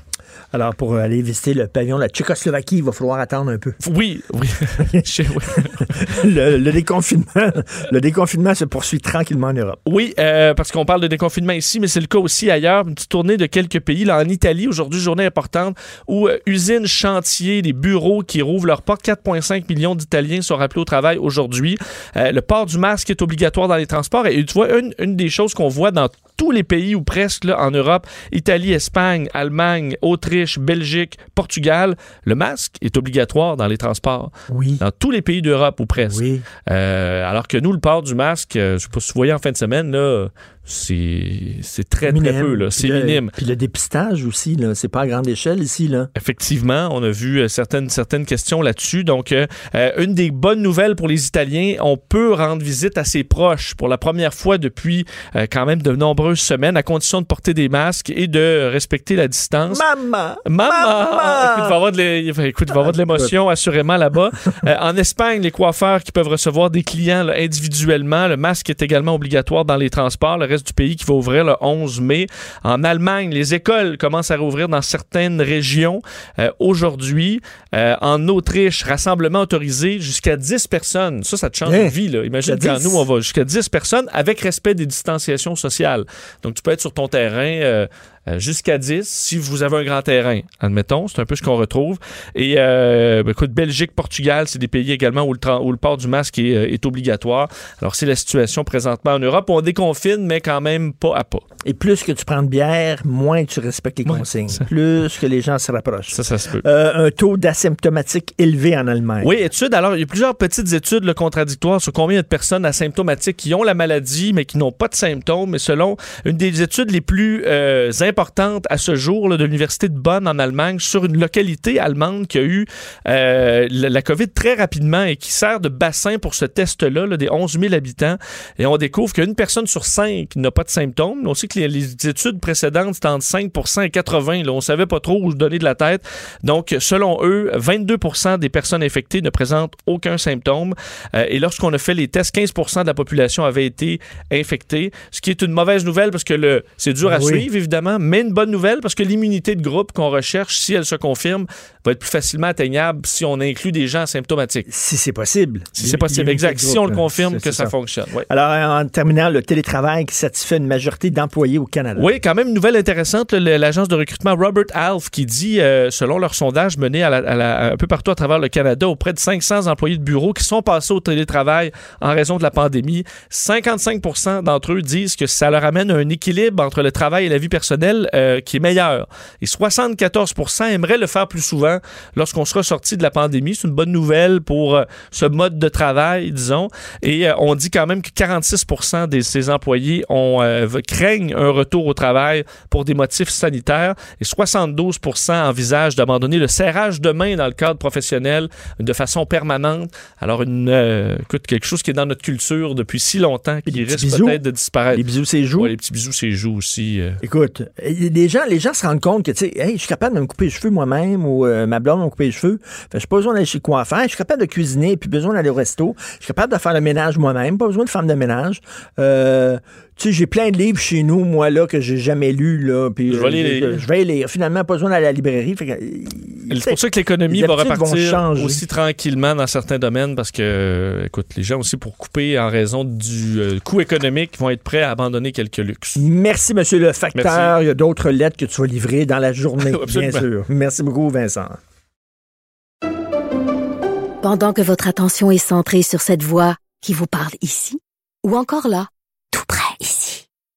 Alors, pour aller visiter le pavillon de la Tchécoslovaquie, il va falloir attendre un peu. Oui, oui. Le, le déconfinement, le déconfinement se poursuit tranquillement en Europe. Oui, euh, parce qu'on parle de déconfinement ici, mais c'est le cas aussi ailleurs. Une petite tournée de quelques pays. Là, en Italie, aujourd'hui, journée importante, où euh, usines, chantiers, des bureaux qui rouvrent leurs portes. 4,5 millions d'Italiens sont rappelés au travail aujourd'hui. Euh, le port du masque est obligatoire dans les transports. Et tu vois, une, une des choses qu'on voit dans tous les pays ou presque là, en Europe, Italie, Espagne, Allemagne, Autriche, Belgique, Portugal, le masque est obligatoire dans les transports. Oui. Dans tous les pays d'Europe ou presque. Oui. Euh, alors que nous, le port du masque, euh, je sais pas si vous voyez en fin de semaine, là, c'est très, très Minime. peu. là. Puis C'est minime. Puis le dépistage aussi, là, c'est pas à grande échelle ici. Là. Effectivement, on a vu euh, certaines, certaines questions là-dessus. Donc, euh, euh, une des bonnes nouvelles pour les Italiens, on peut rendre visite à ses proches pour la première fois depuis euh, quand même de nombreuses semaines, à condition de porter des masques et de respecter la distance. Maman! Maman! Maman! Écoute, il va y avoir de l'é- écoute, il va y avoir de l'émotion assurément là-bas. Euh, en Espagne, les coiffeurs qui peuvent recevoir des clients là, individuellement, le masque est également obligatoire dans les transports. Le reste du pays qui va ouvrir le 11 mai. En Allemagne, les écoles commencent à rouvrir dans certaines régions euh, aujourd'hui. Euh, en Autriche, rassemblement autorisé jusqu'à 10 personnes. Ça, ça te change Hein? de vie. Là. Imagine 10. nous, on va jusqu'à 10 personnes avec respect des distanciations sociales. Donc, tu peux être sur ton terrain euh, jusqu'à 10 si vous avez un grand terrain, admettons. C'est un peu ce qu'on retrouve. Et euh, écoute, Belgique, Portugal, c'est des pays également où le, où le port du masque est, euh, est obligatoire. Alors, c'est la situation présentement en Europe. On déconfine, mais quand même pas à pas. Et plus que tu prends de bière, moins tu respectes les consignes. Plus que les gens se rapprochent. Ça, ça se peut. Euh, un taux d'asymptomatique élevé en Allemagne. Oui, études. Alors, il y a plusieurs petites études là, contradictoires sur combien de personnes asymptomatiques qui ont la maladie, mais qui n'ont pas de symptômes. Mais selon une des études les plus euh, importantes à ce jour là, de l'Université de Bonn en Allemagne, sur une localité allemande qui a eu euh, la, la COVID très rapidement et qui sert de bassin pour ce test-là, là, des 11 000 habitants. Et on découvre qu'une personne sur cinq n'a pas de symptômes. On sait que les, les études précédentes, c'était entre 5 et 80 là. On savait pas trop où se donner de la tête. Donc, selon eux, 22 des personnes infectées ne présentent aucun symptôme. Euh, et lorsqu'on a fait les tests, 15% de la population avait été infectée, ce qui est une mauvaise nouvelle parce que le c'est dur à Oui. suivre, évidemment, mais une bonne nouvelle parce que l'immunité de groupe qu'on recherche, si elle se confirme, va être plus facilement atteignable si on inclut des gens asymptomatiques. Si c'est possible. Si c'est possible, exact. Si on le confirme que ça, fonctionne. Alors, en terminant, le télétravail qui satisfait une majorité d'employés au Canada. Oui, quand même une nouvelle intéressante. L'agence de recrutement Robert Half qui dit, euh, selon leur sondage mené à la- à la- un peu partout à travers le Canada, auprès de 500 employés de bureau qui sont passés au télétravail en raison de la pandémie, 55% d'entre eux disent que ça leur amène un équilibre entre le travail et la vie personnelle euh, qui est meilleure. Et 74 aimeraient le faire plus souvent lorsqu'on sera sorti de la pandémie. C'est une bonne nouvelle pour euh, ce mode de travail, disons. Et on dit quand même que 46 de ces employés ont, craignent un retour au travail pour des motifs sanitaires et 72% envisagent d'abandonner le serrage de main dans le cadre professionnel de façon permanente. Alors, une, écoute, quelque chose qui est dans notre culture depuis si longtemps, qui risque peut-être de disparaître. Les bisous, c'est. Ouais, les petits bisous, c'est joues aussi. Euh. Écoute, les gens, les gens se rendent compte que, tu sais, je suis capable de me couper les cheveux moi-même ou euh, ma blonde me couper les cheveux. Fait, j'ai pas besoin d'aller chez le coiffeur. Je suis capable de cuisiner puis besoin d'aller au resto. Je suis capable de faire le ménage moi-même. Pas besoin de femme de ménage. Euh, tu sais, j'ai plein de livres chez nous, moi, là, que j'ai jamais lus, là. Puis, je, vais les lire. je vais lire. Finalement, pas besoin d'aller à la librairie. c'est pour ça que l'économie va repartir aussi tranquillement dans certains domaines parce que, écoute, les gens aussi, pour couper en raison du euh, coût économique, vont être prêts à abandonner quelques luxes. Merci, monsieur le facteur. Il y a d'autres lettres que tu vas livrer dans la journée, bien sûr. Merci beaucoup, Vincent. Pendant que votre attention est centrée sur cette voix qui vous parle ici, ou encore là,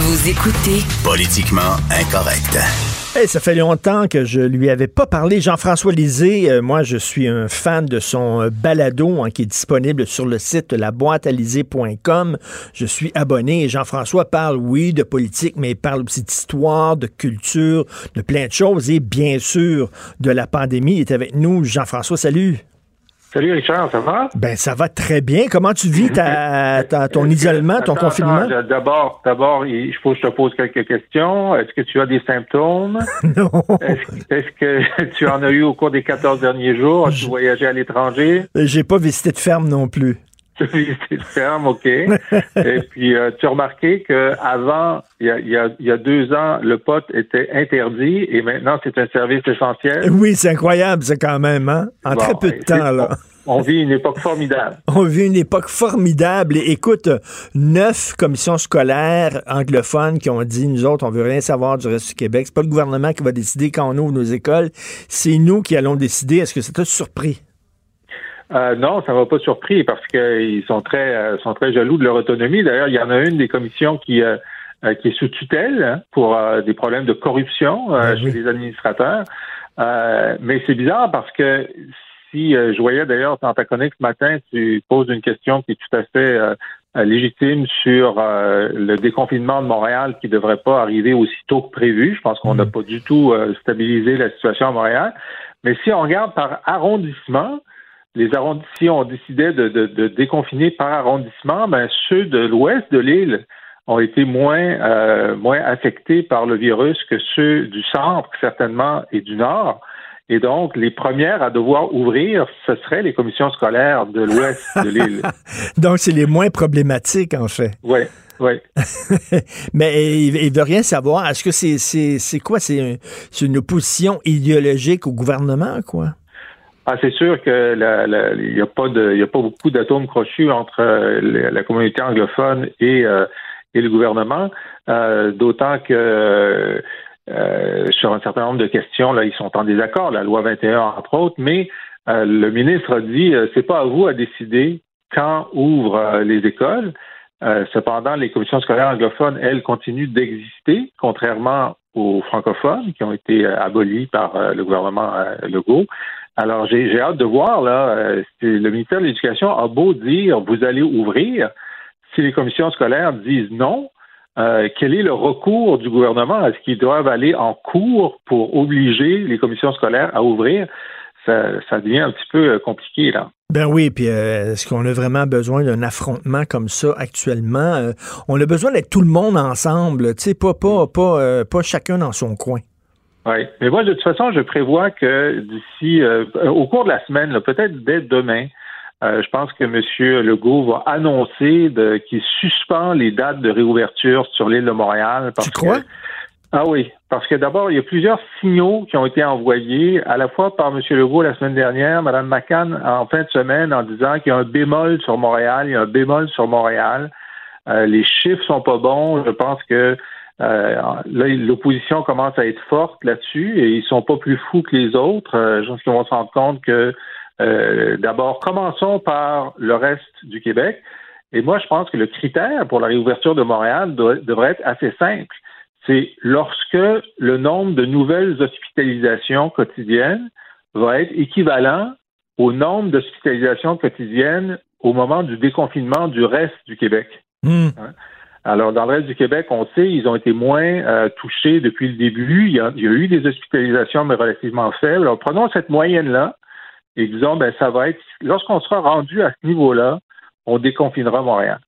Vous écoutez Politiquement incorrect ça fait longtemps que je lui avais pas parlé. Jean-François Lisée, euh, moi, je suis un fan de son euh, balado hein, qui est disponible sur le site laboîtealisée.com. Je suis abonné Jean-François parle, oui, de politique, mais il parle aussi d'histoire, de culture, de plein de choses et bien sûr de la pandémie. Il est avec nous. Jean-François, salut. Salut Richard, ça va? Ben ça va très bien. Comment tu vis ta, ton isolement, ton confinement? D'abord, d'abord, il faut que je te pose quelques questions. Est-ce que tu as des symptômes? non. Est-ce que tu en as eu au cours des 14 derniers jours? As-tu voyagé à l'étranger? Euh, j'ai pas visité de ferme non plus. De ferme, OK. Et puis, euh, tu as remarqué qu'avant, il y a, il y a deux ans, le pot était interdit et maintenant, c'est un service essentiel. Oui, c'est incroyable, c'est quand même, hein? En très peu de temps, là. On vit une époque formidable. On vit une époque formidable. écoute, neuf commissions scolaires anglophones qui ont dit, nous autres, on veut rien savoir du reste du Québec. C'est pas le gouvernement qui va décider quand on ouvre nos écoles. C'est nous qui allons décider. Est-ce que ça t'a surpris? Euh, non, ça ne m'a pas surpris parce qu'ils sont très euh, sont très jaloux de leur autonomie. D'ailleurs, il y en a une des commissions qui euh, qui est sous tutelle hein, pour des problèmes de corruption ben chez les administrateurs. mais c'est bizarre parce que si euh, je voyais d'ailleurs dans ta chronique ce matin, tu poses une question qui est tout à fait euh, légitime sur euh, le déconfinement de Montréal qui ne devrait pas arriver aussitôt que prévu. Je pense qu'on n'a mm. pas du tout stabilisé la situation à Montréal. Mais si on regarde par arrondissement, les arrondissements, ont décidé de, de, déconfiner par arrondissement, ben ceux de l'ouest de l'île ont été moins moins affectés par le virus que ceux du centre certainement et du nord. Et donc, les premières à devoir ouvrir, ce seraient les commissions scolaires de l'ouest de l'île. donc, c'est les moins problématiques, en fait. Oui, oui. Mais il, ne veut rien savoir. Est-ce que c'est c'est quoi? C'est une opposition idéologique au gouvernement, quoi? Ah, c'est sûr que il n'y a pas de, il a pas beaucoup d'atomes crochus entre euh, la, communauté anglophone et, euh, et le gouvernement, euh, d'autant que euh, sur un certain nombre de questions, là, ils sont en désaccord, la loi 21 entre autres, mais euh, le ministre a dit euh, c'est pas à vous à décider quand ouvrent les écoles. cependant, les commissions scolaires anglophones, elles, continuent d'exister, contrairement aux francophones qui ont été abolies par le gouvernement Legault. Alors, j'ai hâte de voir, là, le ministère de l'Éducation a beau dire vous allez ouvrir, si les commissions scolaires disent non, euh, quel est le recours du gouvernement? Est-ce qu'ils doivent aller en cours pour obliger les commissions scolaires à ouvrir? Ça, devient un petit peu euh, compliqué, là. Ben oui, puis euh, est-ce qu'on a vraiment besoin d'un affrontement comme ça actuellement? on a besoin d'être tout le monde ensemble, tu sais, pas, pas, pas, pas chacun dans son coin. Oui, mais moi, de toute façon, je prévois que d'ici, au cours de la semaine, peut-être dès demain, euh, je pense que M. Legault va annoncer qu'il suspend les dates de réouverture sur l'île de Montréal. Parce tu crois? Ah oui, parce que d'abord, il y a plusieurs signaux qui ont été envoyés, à la fois par M. Legault la semaine dernière, Mme McCann en fin de semaine, en disant qu'il y a un bémol sur Montréal, il y a un bémol sur Montréal. Euh, les chiffres sont pas bons. Je pense que euh, là, l'opposition commence à être forte là-dessus et ils sont pas plus fous que les autres. Euh, je pense qu'ils vont se rendre compte que d'abord, commençons par le reste du Québec. Et moi, je pense que le critère pour la réouverture de Montréal devrait être assez simple. C'est lorsque le nombre de nouvelles hospitalisations quotidiennes va être équivalent au nombre d'hospitalisations quotidiennes au moment du déconfinement du reste du Québec. Hmm. Hein? Alors, dans le reste du Québec, on sait, ils ont été moins euh, touchés depuis le début. Il y, a, eu des hospitalisations, mais relativement faibles. Alors, prenons cette moyenne-là et disons, ben, ça va être, lorsqu'on sera rendu à ce niveau-là, on déconfinera Montréal.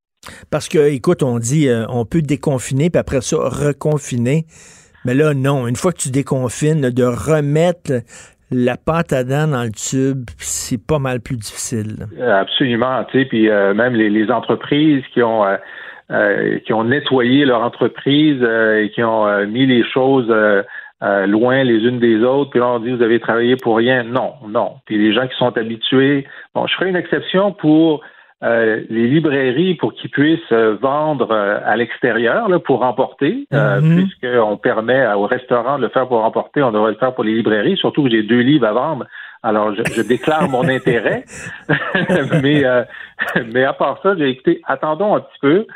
Parce que, écoute, on dit, euh, on peut déconfiner, puis après ça, reconfiner. Mais là, non. Une fois que tu déconfines, de remettre la pâte à dents dans le tube, c'est pas mal plus difficile. Absolument, tu sais, puis euh, même les, entreprises qui ont euh, qui ont nettoyé leur entreprise et qui ont mis les choses loin les unes des autres, puis là on dit vous avez travaillé pour rien. Non, non. Puis les gens qui sont habitués, bon, je ferai une exception pour euh, les librairies pour qu'ils puissent euh, vendre euh, à l'extérieur pour emporter, mm puisqu'on permet aux restaurants de le faire pour emporter, on devrait le faire pour les librairies, surtout que j'ai deux livres à vendre. Alors, je, déclare mon intérêt. mais, mais à part ça, j'ai écouté, attendons un petit peu.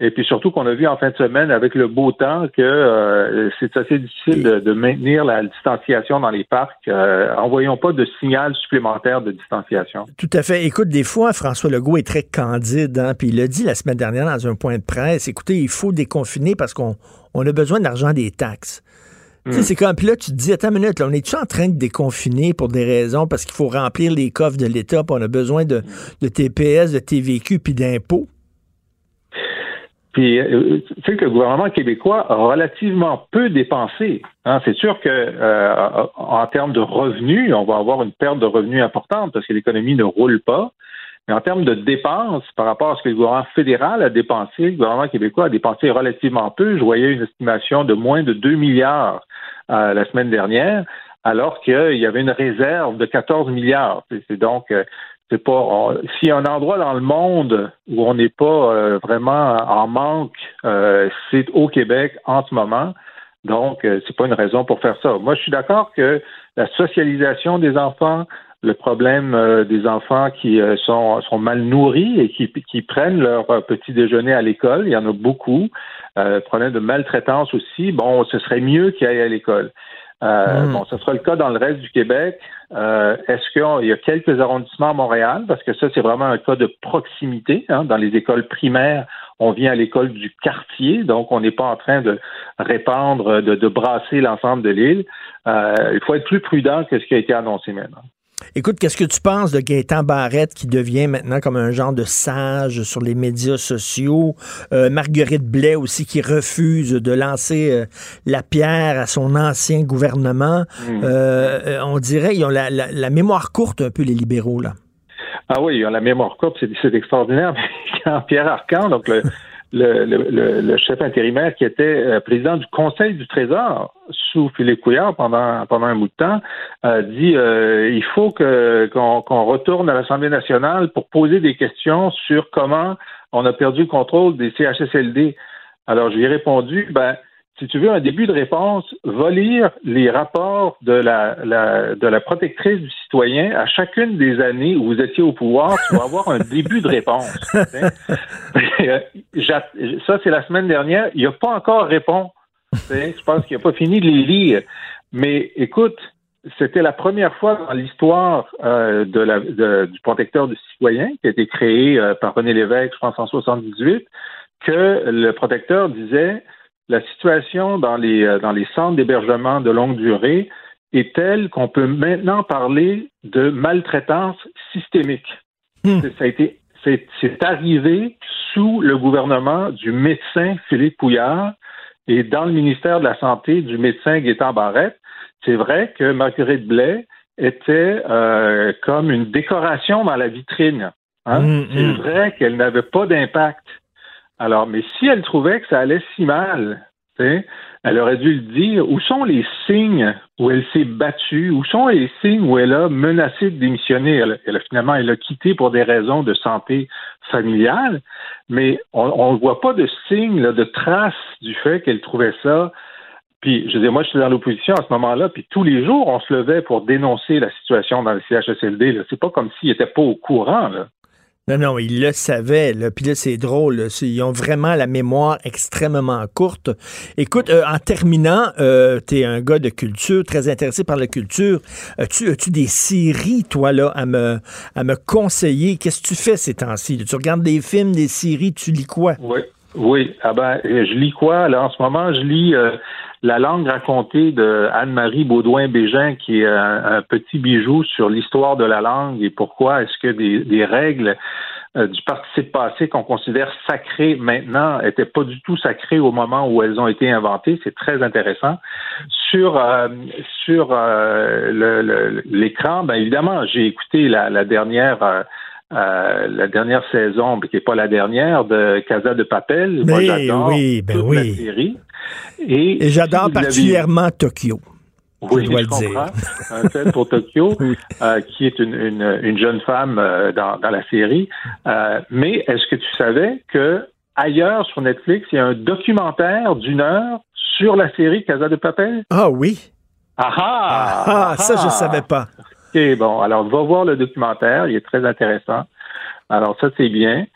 Et puis surtout qu'on a vu en fin de semaine avec le beau temps que euh, c'est assez difficile de, maintenir la distanciation dans les parcs. Euh, envoyons pas de signal supplémentaire de distanciation. Tout à fait. Écoute, des fois, François Legault est très candide, hein, puis il l'a dit la semaine dernière dans un point de presse. Écoutez, il faut déconfiner parce qu'on on a besoin d'argent des taxes. Tu sais, hmm. c'est comme, puis là, tu te dis, attends une minute, là, on est-tu en train de déconfiner pour des raisons, parce qu'il faut remplir les coffres de l'État, puis on a besoin de, de TPS, de TVQ, puis d'impôts? Puis, euh, tu sais que le gouvernement québécois a relativement peu dépensé. Hein. C'est sûr que euh, en termes de revenus, on va avoir une perte de revenus importante parce que l'économie ne roule pas. Mais en termes de dépenses, par rapport à ce que le gouvernement fédéral a dépensé, le gouvernement québécois a dépensé relativement peu. Je voyais une estimation de moins de 2 milliards euh, la semaine dernière, alors qu'il y avait une réserve de 14 milliards. C'est donc c'est pas s'il y a un endroit dans le monde où on n'est pas euh, vraiment en manque, euh, c'est au Québec en ce moment. Donc, euh, c'est pas une raison pour faire ça. Moi, je suis d'accord que la socialisation des enfants, le problème des enfants qui sont, sont mal nourris et qui, qui prennent leur petit déjeuner à l'école, il y en a beaucoup. problème de maltraitance aussi. Bon, ce serait mieux qu'ils aillent à l'école. Euh, hmm. Bon, ce sera le cas dans le reste du Québec. Euh, est-ce qu'il y a quelques arrondissements à Montréal? Parce que ça, c'est vraiment un cas de proximité. Hein. Dans les écoles primaires, on vient à l'école du quartier, donc on n'est pas en train de répandre, de, de brasser l'ensemble de l'île. Euh, il faut être plus prudent que ce qui a été annoncé maintenant. Écoute, qu'est-ce que tu penses de Gaëtan Barrette qui devient maintenant comme un genre de sage sur les médias sociaux? Euh, Marguerite Blais aussi qui refuse de lancer euh, la pierre à son ancien gouvernement. Hmm. Euh, on dirait ils ont la, la, mémoire courte un peu les libéraux là. Ah oui, ils ont la mémoire courte, c'est extraordinaire. Pierre Arcan, donc le, le, chef intérimaire qui était euh, président du Conseil du Trésor sous Philippe Couillard pendant pendant un bout de temps a dit euh, il faut que qu'on retourne à l'Assemblée nationale pour poser des questions sur comment on a perdu le contrôle des CHSLD. Alors je lui ai répondu ben si tu veux un début de réponse, va lire les rapports de la, de la protectrice du citoyen à chacune des années où vous étiez au pouvoir, tu vas avoir un début de réponse. Ça, c'est la semaine dernière. Il n'y a pas encore réponse. Je pense qu'il n'a pas fini de les lire. Mais écoute, c'était la première fois dans l'histoire euh, la, du protecteur du citoyen qui a été créé euh, par René Lévesque, je pense, en 78, que le protecteur disait la situation dans les, euh, dans les centres d'hébergement de longue durée est telle qu'on peut maintenant parler de maltraitance systémique. Hmm. Ça a été, c'est, arrivé sous le gouvernement du médecin Philippe Pouillard et dans le ministère de la Santé du médecin Gaétan Barrette. C'est vrai que Marguerite Blais était euh, comme une décoration dans la vitrine. Hein. Hmm, c'est hmm. vrai qu'elle n'avait pas d'impact alors, mais si elle trouvait que ça allait si mal Elle aurait dû le dire. Où sont les signes où elle s'est battue? Où sont les signes où elle a menacé de démissionner? Elle, finalement, elle a quitté pour des raisons de santé familiale, mais on ne voit pas de signes, de traces du fait qu'elle trouvait ça puis, je dire, moi, je suis dans l'opposition à ce moment-là, puis tous les jours, on se levait pour dénoncer la situation dans le CHSLD. C'est pas comme s'ils n'étaient pas au courant. Non, non, ils le savaient. Là. Puis là, c'est drôle. Ils ont vraiment la mémoire extrêmement courte. Écoute, euh, en terminant, euh, tu es un gars de culture, très intéressé par la culture. As-tu as des séries, toi, là, à me, à me conseiller? Qu'est-ce que tu fais ces temps-ci? Tu regardes des films, des séries, tu lis quoi? Oui. Oui, ah ben, je lis quoi? Là, en ce moment, je lis euh, La langue racontée de Anne-Marie Baudouin-Bégin, qui est un, petit bijou sur l'histoire de la langue et pourquoi est-ce que des, règles euh, du participe passé qu'on considère sacrées maintenant n'étaient pas du tout sacrées au moment où elles ont été inventées. C'est très intéressant. Sur euh, sur l'écran, ben évidemment, j'ai écouté la, la dernière euh, la dernière saison, mais qui n'est pas la dernière, de Casa de Papel. Moi, j'adore oui, ben oui. la série. Et, j'adore particulièrement Tokyo. Oui, je, dois le dire. Un fait pour Tokyo, euh, qui est une, une, jeune femme euh, dans, dans, la série. mais est-ce que tu savais que ailleurs sur Netflix, il y a un documentaire d'une heure sur la série Casa de Papel? Ah oui. Ah ah! ah, ça, je ne savais pas bon, alors va voir le documentaire, il est très intéressant. Alors ça, c'est bien.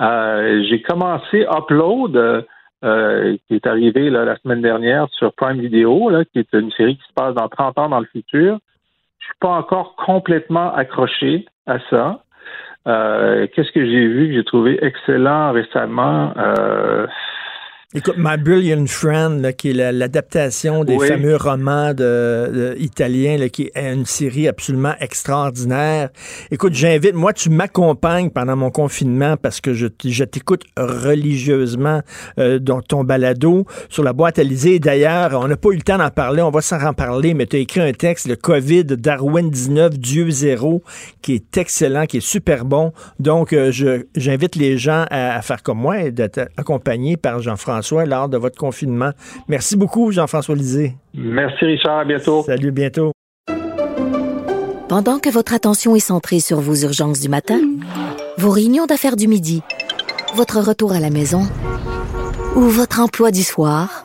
Euh, j'ai commencé Upload, euh, qui est arrivé la semaine dernière sur Prime Video, qui est une série qui se passe dans 30 ans dans le futur. Je suis pas encore complètement accroché à ça. Euh, qu'est-ce que j'ai vu que j'ai trouvé excellent récemment? Écoute, My Brilliant Friend, qui est l'adaptation des fameux romans de, italiens, qui est une série absolument extraordinaire. Écoute, j'invite, moi, tu m'accompagnes pendant mon confinement parce que je, t'écoute religieusement euh, dans ton balado sur la boîte à D'ailleurs, on n'a pas eu le temps d'en parler, on va s'en reparler, mais tu as écrit un texte, le COVID, Darwin 19, Dieu zéro, qui est excellent, qui est super bon. Donc, euh, j'invite les gens à, à, faire comme moi et d'être accompagnés par Jean-François lors de votre confinement. Merci beaucoup, Jean-François Lisée. Merci, Richard. À bientôt. Salut, bientôt. Pendant que votre attention est centrée sur vos urgences du matin, vos réunions d'affaires du midi, votre retour à la maison ou votre emploi du soir,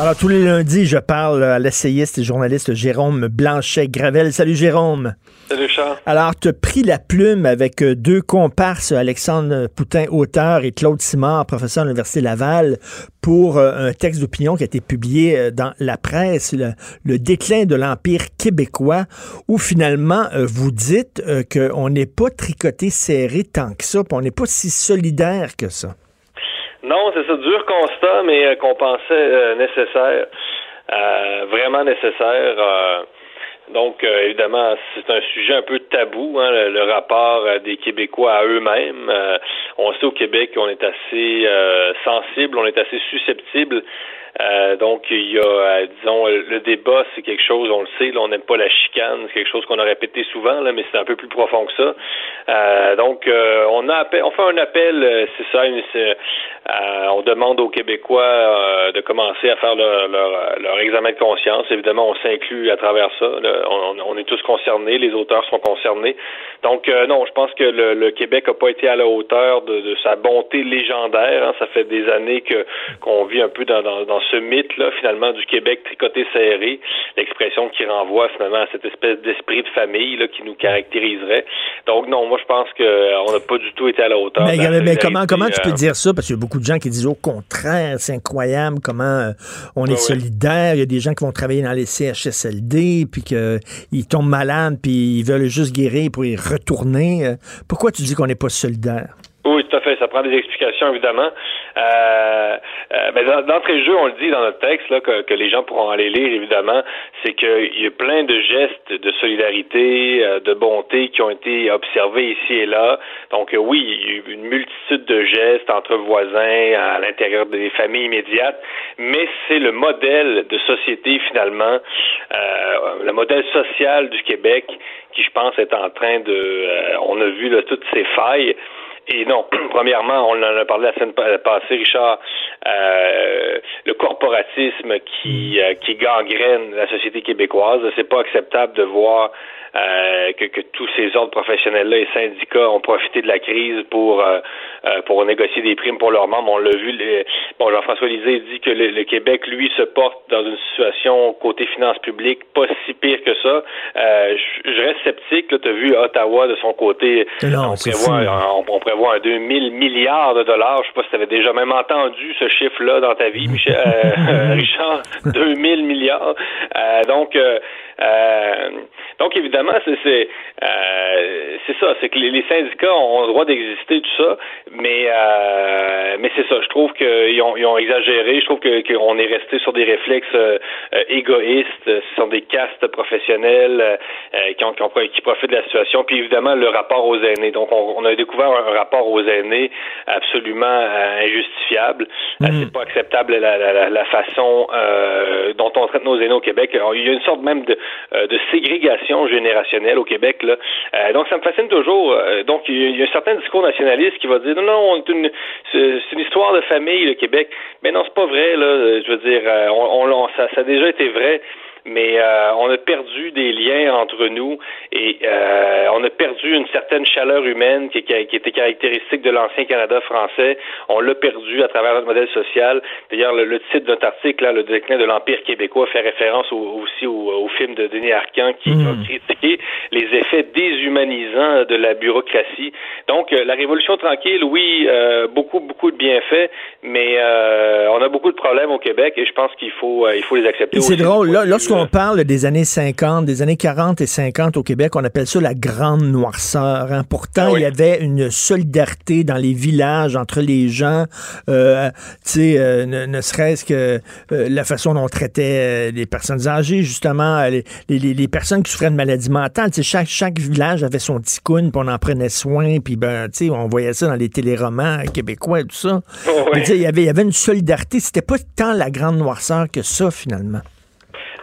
Alors, tous les lundis, je parle à l'essayiste et journaliste Jérôme Blanchet-Gravel. Salut, Jérôme. Salut, Charles. Alors, tu as pris la plume avec euh, deux comparses, Alexandre Poutin, auteur, et Claude Simard, professeur à l'Université Laval, pour euh, un texte d'opinion qui a été publié euh, dans la presse, le, déclin de l'Empire québécois, où finalement, vous dites qu'on n'est pas tricoté serré tant que ça, on n'est pas si solidaire que ça. Non, c'est ça, dur constat, mais euh, qu'on pensait euh, nécessaire, euh, vraiment nécessaire. donc, évidemment, c'est un sujet un peu tabou, hein, le, rapport des Québécois à eux-mêmes. on sait au Québec qu'on est assez sensible, on est assez susceptible euh, donc, il y a, euh, disons, le débat, c'est quelque chose, on le sait, là, on n'aime pas la chicane, c'est quelque chose qu'on a répété souvent, là, mais c'est un peu plus profond que ça. Euh, donc, on, a on fait un appel, c'est ça, on demande aux Québécois de commencer à faire leur, leur, examen de conscience. Évidemment, on s'inclut à travers ça. On, est tous concernés, les auteurs sont concernés. Donc, non, je pense que le, Québec n'a pas été à la hauteur de, sa bonté légendaire. Hein. Ça fait des années que qu'on vit un peu dans, dans, dans ce mythe-là, finalement, du Québec tricoté serré, l'expression qui renvoie finalement à cette espèce d'esprit de famille là, qui nous caractériserait. Donc non, moi je pense qu'on euh, n'a pas du tout été à la hauteur. Mais, comment, comment tu peux euh, dire ça? Parce qu'il y a beaucoup de gens qui disent au contraire, c'est incroyable comment euh, on est solidaire. Il y a des gens qui vont travailler dans les CHSLD, puis qu'ils tombent malades, puis ils veulent juste guérir pour y retourner. Pourquoi tu dis qu'on n'est pas solidaire? Oui, tout à fait. Ça prend des explications, évidemment. Euh, euh, mais d'entrée de jeu, on le dit dans notre texte, là, que, les gens pourront aller lire, évidemment, c'est qu'il y a plein de gestes de solidarité, euh, de bonté qui ont été observés ici et là. Donc, euh, oui, il y a eu une multitude de gestes entre voisins, à l'intérieur des familles immédiates, mais c'est le modèle de société, finalement, le modèle social du Québec qui, je pense, est en train de... on a vu là, toutes ces failles. Et non, premièrement, on en a parlé la semaine passée, Richard, euh, le corporatisme qui, euh, qui gangrène la société québécoise. C'est pas acceptable de voir euh, que, que, tous ces ordres professionnels-là et syndicats ont profité de la crise pour euh, euh, pour négocier des primes pour leurs membres. On l'a vu. Les, bon, Jean-François Lisée dit que le, Québec, lui, se porte dans une situation côté finances publiques pas si pire que ça. Je, je, reste sceptique. Tu as vu Ottawa de son côté. Non, on, prévoit, on, on, prévoit un 2000 milliards de dollars. Je sais pas si tu avais déjà même entendu ce chiffre-là dans ta vie, Michel, Richard. 2000 milliards. donc, donc évidemment c'est euh, c'est ça, c'est que les, syndicats ont le droit d'exister tout ça, mais euh, mais c'est ça. Je trouve qu'ils ont, ils ont exagéré. Je trouve que qu'on est resté sur des réflexes euh, égoïstes. Ce sont des castes professionnels qui, ont, qui, profitent de la situation. Puis évidemment le rapport aux aînés. Donc on, a découvert un, rapport aux aînés absolument injustifiable. Mhm. C'est pas acceptable la, la, façon dont on traite nos aînés au Québec. il y a une sorte même de, de ségrégation générale au Québec. Là. Euh, donc, ça me fascine toujours. Euh, donc, il y, a un certain discours nationaliste qui va dire non, non, c'est une, histoire de famille, le Québec. Mais non, c'est pas vrai. Là. Je veux dire, euh, on, ça, ça a déjà été vrai mais euh, on a perdu des liens entre nous et euh, on a perdu une certaine chaleur humaine qui, qui, était caractéristique de l'ancien Canada français. On l'a perdu à travers notre modèle social. D'ailleurs, le, titre de notre article, là, le déclin de l'Empire québécois, fait référence aussi au, film de Denis Arcand qui mmh. a critiqué les effets déshumanisants de la bureaucratie. Donc, euh, la Révolution tranquille, oui, beaucoup, beaucoup de bienfaits, mais on a beaucoup de problèmes au Québec et je pense qu'il faut, il faut les accepter. C'est drôle, lorsqu'on parle des années 50, des années 40 et 50 au Québec, on appelle ça la grande noirceur. Hein. Pourtant, ah il y avait une solidarité dans les villages entre les gens, euh, tu sais, euh, ne, serait-ce que euh, la façon dont on traitait les personnes âgées, justement, les, les, personnes qui souffraient de maladies mentales. Chaque, chaque village avait son petit puis on en prenait soin, puis ben, tu sais, on voyait ça dans les téléromans québécois et tout ça. Oh, il y avait, il y avait une solidarité. C'était pas tant la grande noirceur que ça, finalement.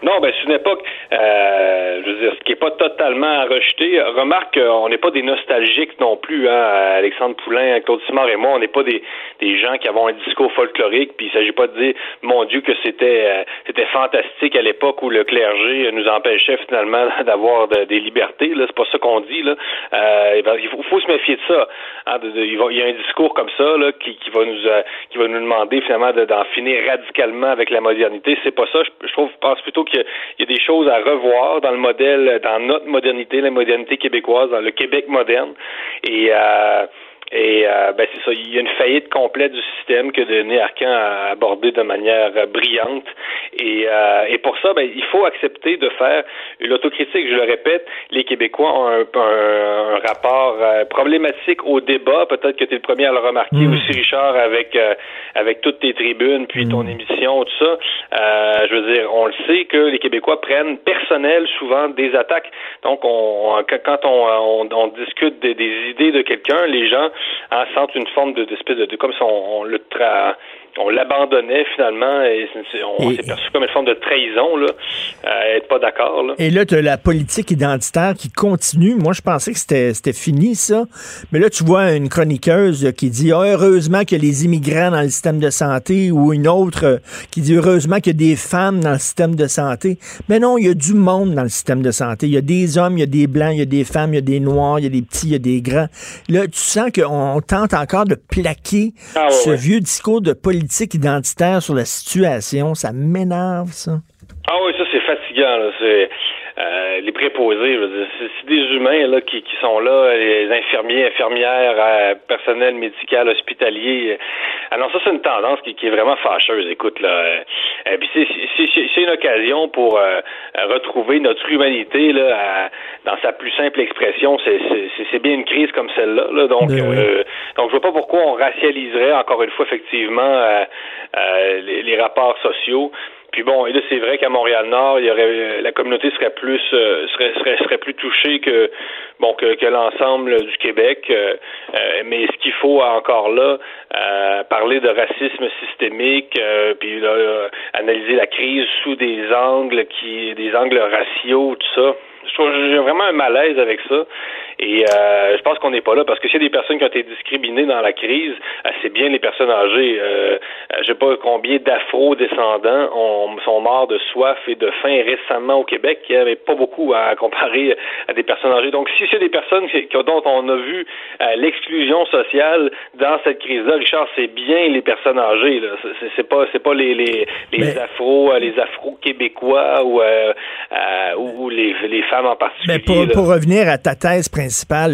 Non, ben c'est une époque, euh, je veux dire, ce qui n'est pas totalement à rejeter. Remarque, on n'est pas des nostalgiques non plus, hein, Alexandre Poulain, Claude Simard et moi, on n'est pas des, des gens qui avons un discours folklorique, puis il s'agit pas de dire, mon Dieu, que c'était euh, c'était fantastique à l'époque où le clergé nous empêchait finalement d'avoir des libertés. Là, c'est pas ça qu'on dit. Là. Euh, il, faut, se méfier de ça. Hein, il, y a un discours comme ça là, qui, qui va nous euh, qui va nous demander finalement d'en finir radicalement avec la modernité. C'est pas ça. Je, je trouve, pense plutôt qu'il y, a des choses à revoir dans le modèle, dans notre modernité, la modernité québécoise, dans le Québec moderne. Et euh, et euh, ben c'est ça, il y a une faillite complète du système que Denis Arcan a abordé de manière euh, brillante. Et, euh, et pour ça, ben, il faut accepter de faire une autocritique. Je le répète, les Québécois ont un, un, rapport problématique au débat. Peut-être que tu es le premier à le remarquer mm. aussi, Richard, avec avec toutes tes tribunes, puis ton mm. émission, tout ça. je veux dire, on le sait que les Québécois prennent personnel souvent des attaques. Donc, on, quand on, on, discute des, des idées de quelqu'un, les gens hein, sentent une forme de, d'espèce de, de, comme si on, le tra on l'abandonnait finalement et on s'est perçu comme une forme de trahison là, à être pas d'accord. Là. Et là, tu as la politique identitaire qui continue. Moi, je pensais que c'était fini, ça. Mais là, tu vois une chroniqueuse qui dit ah, heureusement a les immigrants dans le système de santé ou une autre qui dit heureusement qu'il y a des femmes dans le système de santé. Mais non, il y a du monde dans le système de santé. Il y a des hommes, il y a des blancs, il y a des femmes, il y a des noirs, il y a des petits, il y a des grands. Là, tu sens qu'on tente encore de plaquer ah, ce vieux discours de politique identitaire sur la situation. Ça m'énerve, ça. Ah oui, ça, c'est fatigant. C'est euh, les préposés, c'est des humains là qui, qui sont là, les infirmiers, infirmières, euh, personnel médical, hospitalier. Alors ça, c'est une tendance qui, qui, est vraiment fâcheuse. Écoute, là, puis c'est une occasion pour retrouver notre humanité là, dans sa plus simple expression. C'est bien une crise comme celle-là. Là, donc, ben donc je vois pas pourquoi on racialiserait encore une fois effectivement les, les rapports sociaux. Puis bon, et là c'est vrai qu'à Montréal-Nord, il y aurait la communauté serait plus euh, serait, serait serait plus touchée que bon que, que l'ensemble du Québec. Euh, euh, mais ce qu'il faut encore là, parler de racisme systémique, puis là, analyser la crise sous des angles qui des angles raciaux, tout ça. Je trouve j'ai vraiment un malaise avec ça. Et euh, je pense qu'on n'est pas là parce que s'il y a des personnes qui ont été discriminées dans la crise, euh, c'est bien les personnes âgées. Euh, je sais pas combien d'afro-descendants sont morts de soif et de faim récemment au Québec. Il n'y avait pas beaucoup à comparer à des personnes âgées. Donc, si c'est des personnes dont on a vu euh, l'exclusion sociale dans cette crise-là, Richard, c'est bien les personnes âgées. Là. C'est, pas c'est pas les les, les afro les afro québécois ou ou les, les femmes en particulier. Mais pour, pour revenir à ta thèse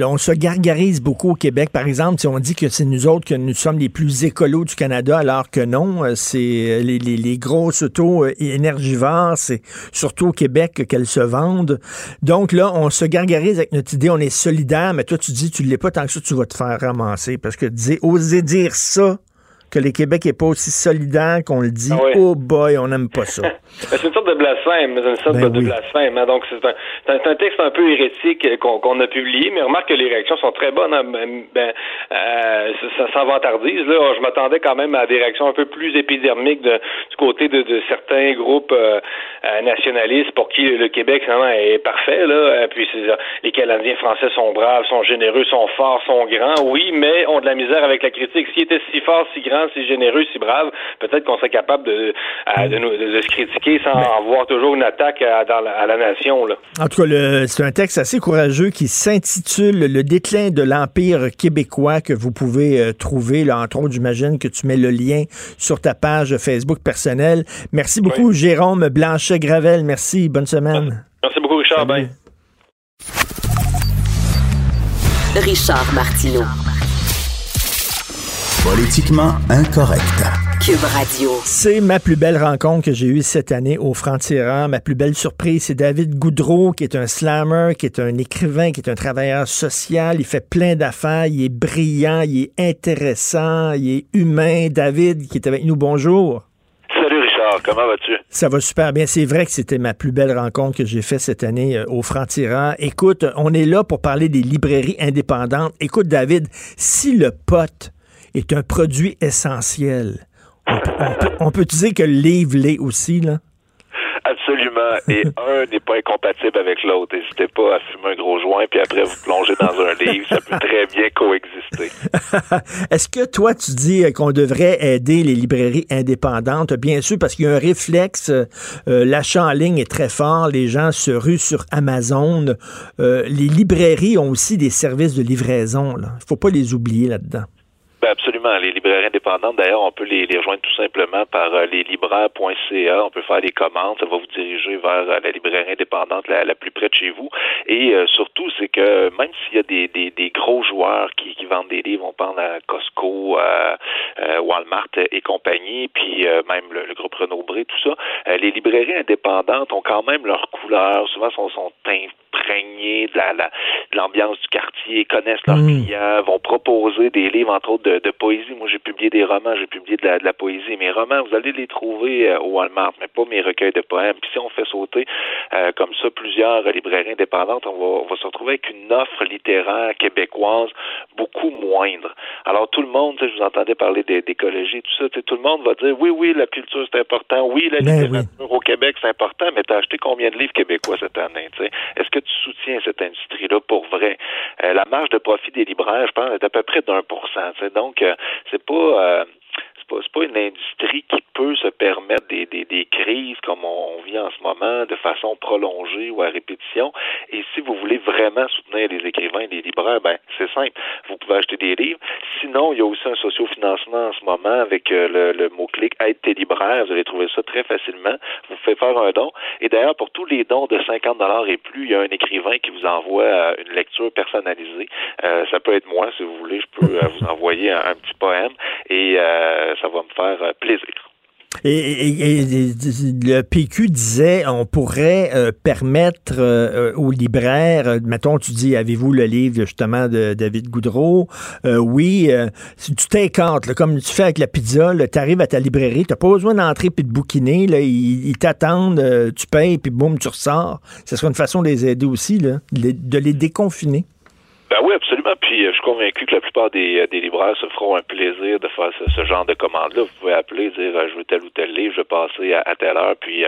on se gargarise beaucoup au Québec. Par exemple, si on dit que c'est nous autres que nous sommes les plus écolos du Canada, alors que non, euh, c'est euh, les, les, grosses autos euh, énergivores, c'est surtout au Québec qu'elles se vendent. Donc là, on se gargarise avec notre idée, on est solidaire, mais toi, tu dis, tu l'es pas tant que ça, tu vas te faire ramasser. Parce que oser dire ça, que le Québec n'est pas aussi solidaire qu'on le dit. Ah oh boy, on n'aime pas ça. c'est une sorte de blasphème, c'est une sorte ben de, blasphème. Hein. Donc, c'est un, un, texte un peu hérétique qu'on a publié, mais remarque que les réactions sont très bonnes. Hein. Ben, ben euh, ça, ça s'avantardise. Là, je m'attendais quand même à des réactions un peu plus épidermiques de, du côté de, de certains groupes euh, nationalistes pour qui le Québec finalement est parfait. Là. Puis les Canadiens français sont braves, sont généreux, sont forts, sont grands. Oui, mais ont de la misère avec la critique. S'ils étaient si forts, si grands, si généreux, si brave, peut-être qu'on serait capable de, de, nous, de, se critiquer sans avoir toujours une attaque à, dans la, à la nation. Là. En tout cas, c'est un texte assez courageux qui s'intitule Le déclin de l'Empire québécois que vous pouvez euh, trouver. Là, entre autres, j'imagine que tu mets le lien sur ta page Facebook personnelle. Merci beaucoup, Jérôme Blanchet-Gravel. Merci. Bonne semaine. Merci beaucoup, Richard. Richard Martineau. Politiquement incorrect. Cube Radio. C'est ma plus belle rencontre que j'ai eue cette année au Franc-Tireur. Ma plus belle surprise, c'est David Goudreau, qui est un slammer, qui est un écrivain, qui est un travailleur social. Il fait plein d'affaires. Il est brillant, il est intéressant, il est humain. David, qui est avec nous, bonjour. Comment vas-tu? Ça va super bien. C'est vrai que c'était ma plus belle rencontre que j'ai faite cette année euh, au Franc-Tireur. Écoute, on est là pour parler des librairies indépendantes. Écoute, David, si le pote est un produit essentiel. On peut, dire que le livre l'est aussi, là? Absolument. Et un n'est pas incompatible avec l'autre. N'hésitez pas à fumer un gros joint, puis après vous plonger dans un livre. Ça peut très bien coexister. Est-ce que toi, tu dis qu'on devrait aider les librairies indépendantes? Bien sûr, parce qu'il y a un réflexe. Euh, l'achat en ligne est très fort. Les gens se ruent sur Amazon. Euh, les librairies ont aussi des services de livraison. Il ne faut pas les oublier là-dedans. Ben absolument. Les librairies indépendantes, d'ailleurs, on peut les, les, rejoindre tout simplement par euh, leslibraires.ca. On peut faire des commandes. Ça va vous diriger vers euh, la librairie indépendante la, la, plus près de chez vous. Et euh, surtout, c'est que même s'il y a des, des, des, gros joueurs qui, qui vendent des livres, on pense à Costco, Walmart et compagnie, puis même le, groupe Renaud-Bré, tout ça, les librairies indépendantes ont quand même leur couleur. Souvent, sont, sont imprégnées de la, de l'ambiance du quartier, connaissent leurs mmh. clients, vont proposer des livres, entre autres, de de, poésie. Moi, j'ai publié des romans, j'ai publié de la, poésie. Mes romans, vous allez les trouver euh, au Walmart, mais pas mes recueils de poèmes. Puis si on fait sauter euh, comme ça plusieurs librairies indépendantes, on va, se retrouver avec une offre littéraire québécoise beaucoup moindre. Alors tout le monde, je vous entendais parler d'écologie, tout ça, tout le monde va dire oui, oui, la culture c'est important, oui, la ben littérature au Québec c'est important, mais tu as acheté combien de livres québécois cette année? Est-ce que tu soutiens cette industrie-là pour vrai? Euh, la marge de profit des libraires, je pense, est à peu près d'un pour cent. Donc, euh, c'est pas euh, c'est pas une industrie qui peut se permettre des, des, des, crises comme on vit en ce moment de façon prolongée ou à répétition. Et si vous voulez vraiment soutenir les écrivains et les libraires, ben c'est simple. Vous pouvez acheter des livres. Sinon, il y a aussi un sociofinancement en ce moment avec euh, le, le mot-clic Aide tes libraires. Vous allez trouver ça très facilement. Vous pouvez faire un don. Et d'ailleurs, pour tous les dons de 50 dollars et plus, il y a un écrivain qui vous envoie euh, une lecture personnalisée. Euh, ça peut être moi, si vous voulez. Je peux vous envoyer un, petit poème. Et ça va me faire euh, plaisir. Et, le PQ disait on pourrait euh, permettre euh, aux libraires, mettons, tu dis, avez-vous le livre justement de David Goudreau? oui, tu t'écartes, comme tu fais avec la pizza, tu arrives à ta librairie, tu n'as pas besoin d'entrer puis de bouquiner, là, ils, t'attendent, tu payes, puis boum, tu ressors. Ce serait une façon de les aider aussi, de les déconfiner. Ben oui, absolument. Puis je suis convaincu que la plupart des, des libraires se feront un plaisir de faire ce, genre de commande-là. Vous pouvez appeler, dire je veux tel ou tel livre, je vais passer à, telle heure, puis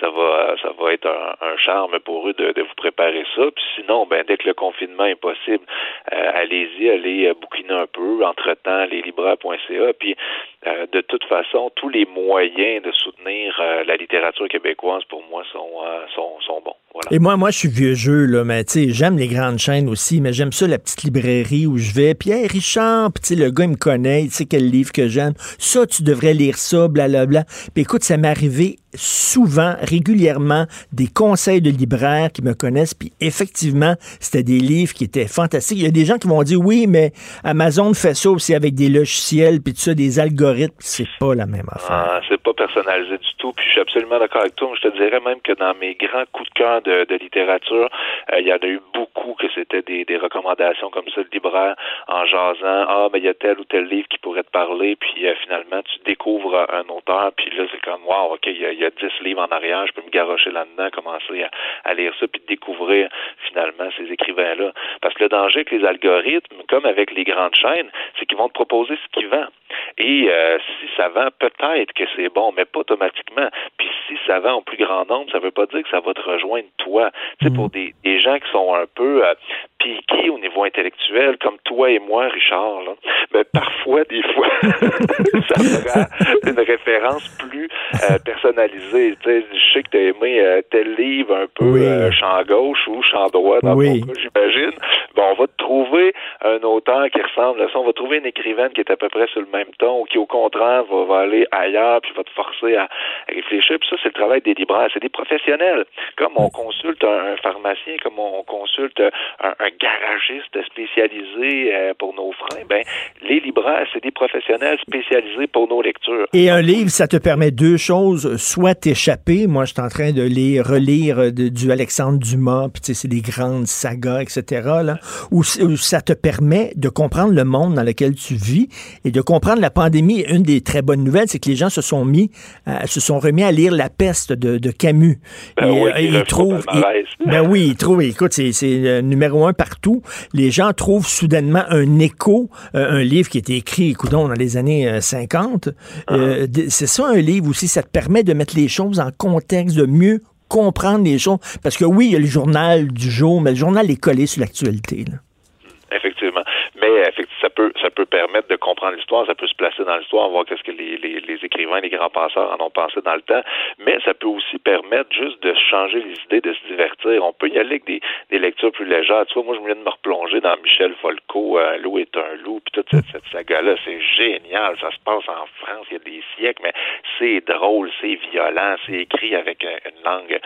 ça va ça va être un, charme pour eux de, vous préparer ça. Puis sinon, ben dès que le confinement est possible, allez-y, allez bouquiner un peu, entre-temps, les libraires.ca. Puis de toute façon, tous les moyens de soutenir la littérature québécoise, pour moi, sont, sont, sont bons. Et moi, moi, je suis vieux jeu, là, mais tu sais, j'aime les grandes chaînes aussi, mais j'aime ça, la petite librairie où je vais. Puis, hey, Richard, puis le gars, il me connaît, il sait quel livre que j'aime. Ça, tu devrais lire ça, blablabla. Puis écoute, ça m'est arrivé souvent, régulièrement, des conseils de libraires qui me connaissent, puis effectivement, c'était des livres qui étaient fantastiques. Il y a des gens qui vont dire, oui, mais Amazon fait ça aussi avec des logiciels, puis tout ça, des algorithmes, c'est pas la même affaire. Ah, c'est pas personnalisé du tout, puis je suis absolument d'accord avec toi. Je te dirais même que dans mes grands coups de cœur de, littérature, euh, il y en a eu beaucoup que c'était des, recommandations comme ça de libraire en jasant, ah, mais il y a tel ou tel livre qui pourrait te parler, puis euh, finalement, tu découvres un auteur, puis là, c'est comme, wow, OK, il y a il y a 10 livres en arrière, je peux me garrocher là-dedans, commencer à, lire ça, puis découvrir finalement ces écrivains-là. Parce que le danger avec les algorithmes, comme avec les grandes chaînes, c'est qu'ils vont te proposer ce qu'ils vendent. Et euh, si ça vend, peut-être que c'est bon, mais pas automatiquement. Puis si ça vend en plus grand nombre, ça ne veut pas dire que ça va te rejoindre toi. Tu sais, pour mm. des, des, gens qui sont un peu euh, piqués au niveau intellectuel, comme toi et moi, Richard, là, mais parfois, des fois, ça fera une référence plus euh, personnalisée. Tu sais, je sais que tu as aimé euh, tel livre un peu champ gauche ou champ droit dans ton cas, j'imagine. Bon, on va te trouver un auteur qui ressemble à ça. On va trouver une écrivaine qui est à peu près sur le même ton ou qui, au contraire, va, aller ailleurs puis va te forcer à, réfléchir. Puis ça, c'est le travail des libraires. C'est des professionnels. Comme on consulte un, pharmacien, comme on consulte un, un garagiste spécialisé euh, pour nos freins, ben, les libraires, c'est des professionnels spécialisés pour nos lectures. Et un livre, ça te permet deux choses. Soit t'échapper. Moi, je suis en train de les relire du Alexandre Dumas, puis tu sais, c'est des grandes sagas, etc. Là, ou, ça te permet de comprendre le monde dans lequel tu vis et de comprendre la pandémie. Une des très bonnes nouvelles, c'est que les gens se sont mis, euh, se sont remis à lire La peste de, Camus. Ben et, oui, euh, ils trouvent, ben oui, ils trouvent. Écoute, c'est le numéro un partout. Les gens trouvent soudainement un écho, euh, un livre qui a été écrit, écoutons, dans les années 50. Ah. c'est ça un livre aussi, ça te permet de mettre les choses en contexte, de mieux comprendre les choses. Parce que oui, il y a le journal du jour, mais le journal est collé sur l'actualité. Effectivement. Mais effectivement, ça peut permettre de comprendre l'histoire, ça peut se placer dans l'histoire, voir qu'est-ce que les, écrivains, les grands penseurs en ont pensé dans le temps, mais ça peut aussi permettre juste de changer les idées, de se divertir. On peut y aller avec des, lectures plus légères. Tu vois, moi je viens de me replonger dans Michel Folco, euh, Loup est un loup, puis toute cette, saga-là, c'est génial. Ça se passe en France il y a des siècles, mais c'est drôle, c'est violent, c'est écrit avec euh, une langue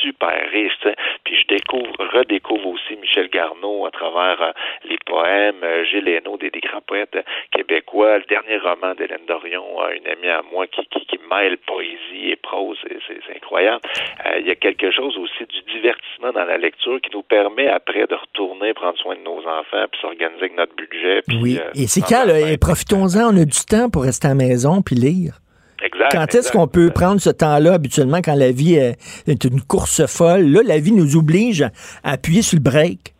super riche. Puis je découvre, redécouvre aussi Michel Garneau à travers euh, les poèmes, Gilles Hainaut, des, grands poètes québécois. Le dernier roman d'Hélène Dorion, une amie à moi qui, qui, mêle poésie et prose, c'est incroyable. Euh, il y a quelque chose aussi du divertissement dans la lecture qui nous permet après de retourner prendre soin de nos enfants puis s'organiser avec notre budget. oui, euh, et c'est quand, et profitons-en, on a du temps pour rester à la maison puis lire. Exact, quand est-ce qu'on peut prendre ce temps-là habituellement quand la vie est, une course folle? Là, la vie nous oblige à appuyer sur le break.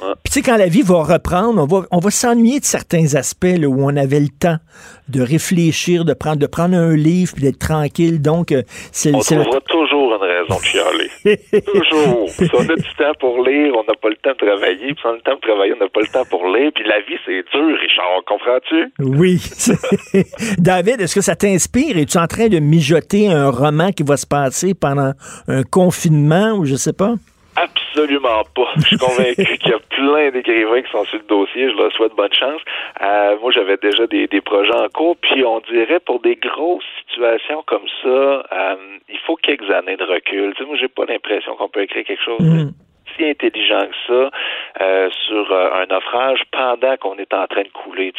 Puis tu sais, quand la vie va reprendre, on va, on va s'ennuyer de certains aspects là, où on avait le temps de réfléchir, de prendre, de prendre un livre puis d'être tranquille. Donc, euh, c'est... On trouvera toujours une raison de chialer. toujours. Si on a du temps pour lire, on n'a pas le temps de travailler. Puis si on a le temps de travailler, on n'a pas le temps pour lire. Puis la vie, c'est dur, Richard. Comprends-tu? Oui. David, est-ce que ça t'inspire? Es-tu en train de mijoter un roman qui va se passer pendant un confinement ou je sais pas? Absolument pas. Je suis convaincu qu'il y a plein d'écrivains qui sont sur le dossier. Je leur souhaite bonne chance. Euh, moi, j'avais déjà des, des, projets en cours. Puis, on dirait pour des grosses situations comme ça, euh, il faut quelques années de recul. Tu sais, moi, j'ai pas l'impression qu'on peut écrire quelque chose de mm. Intelligent que ça euh, sur un naufrage pendant qu'on est en train de couler.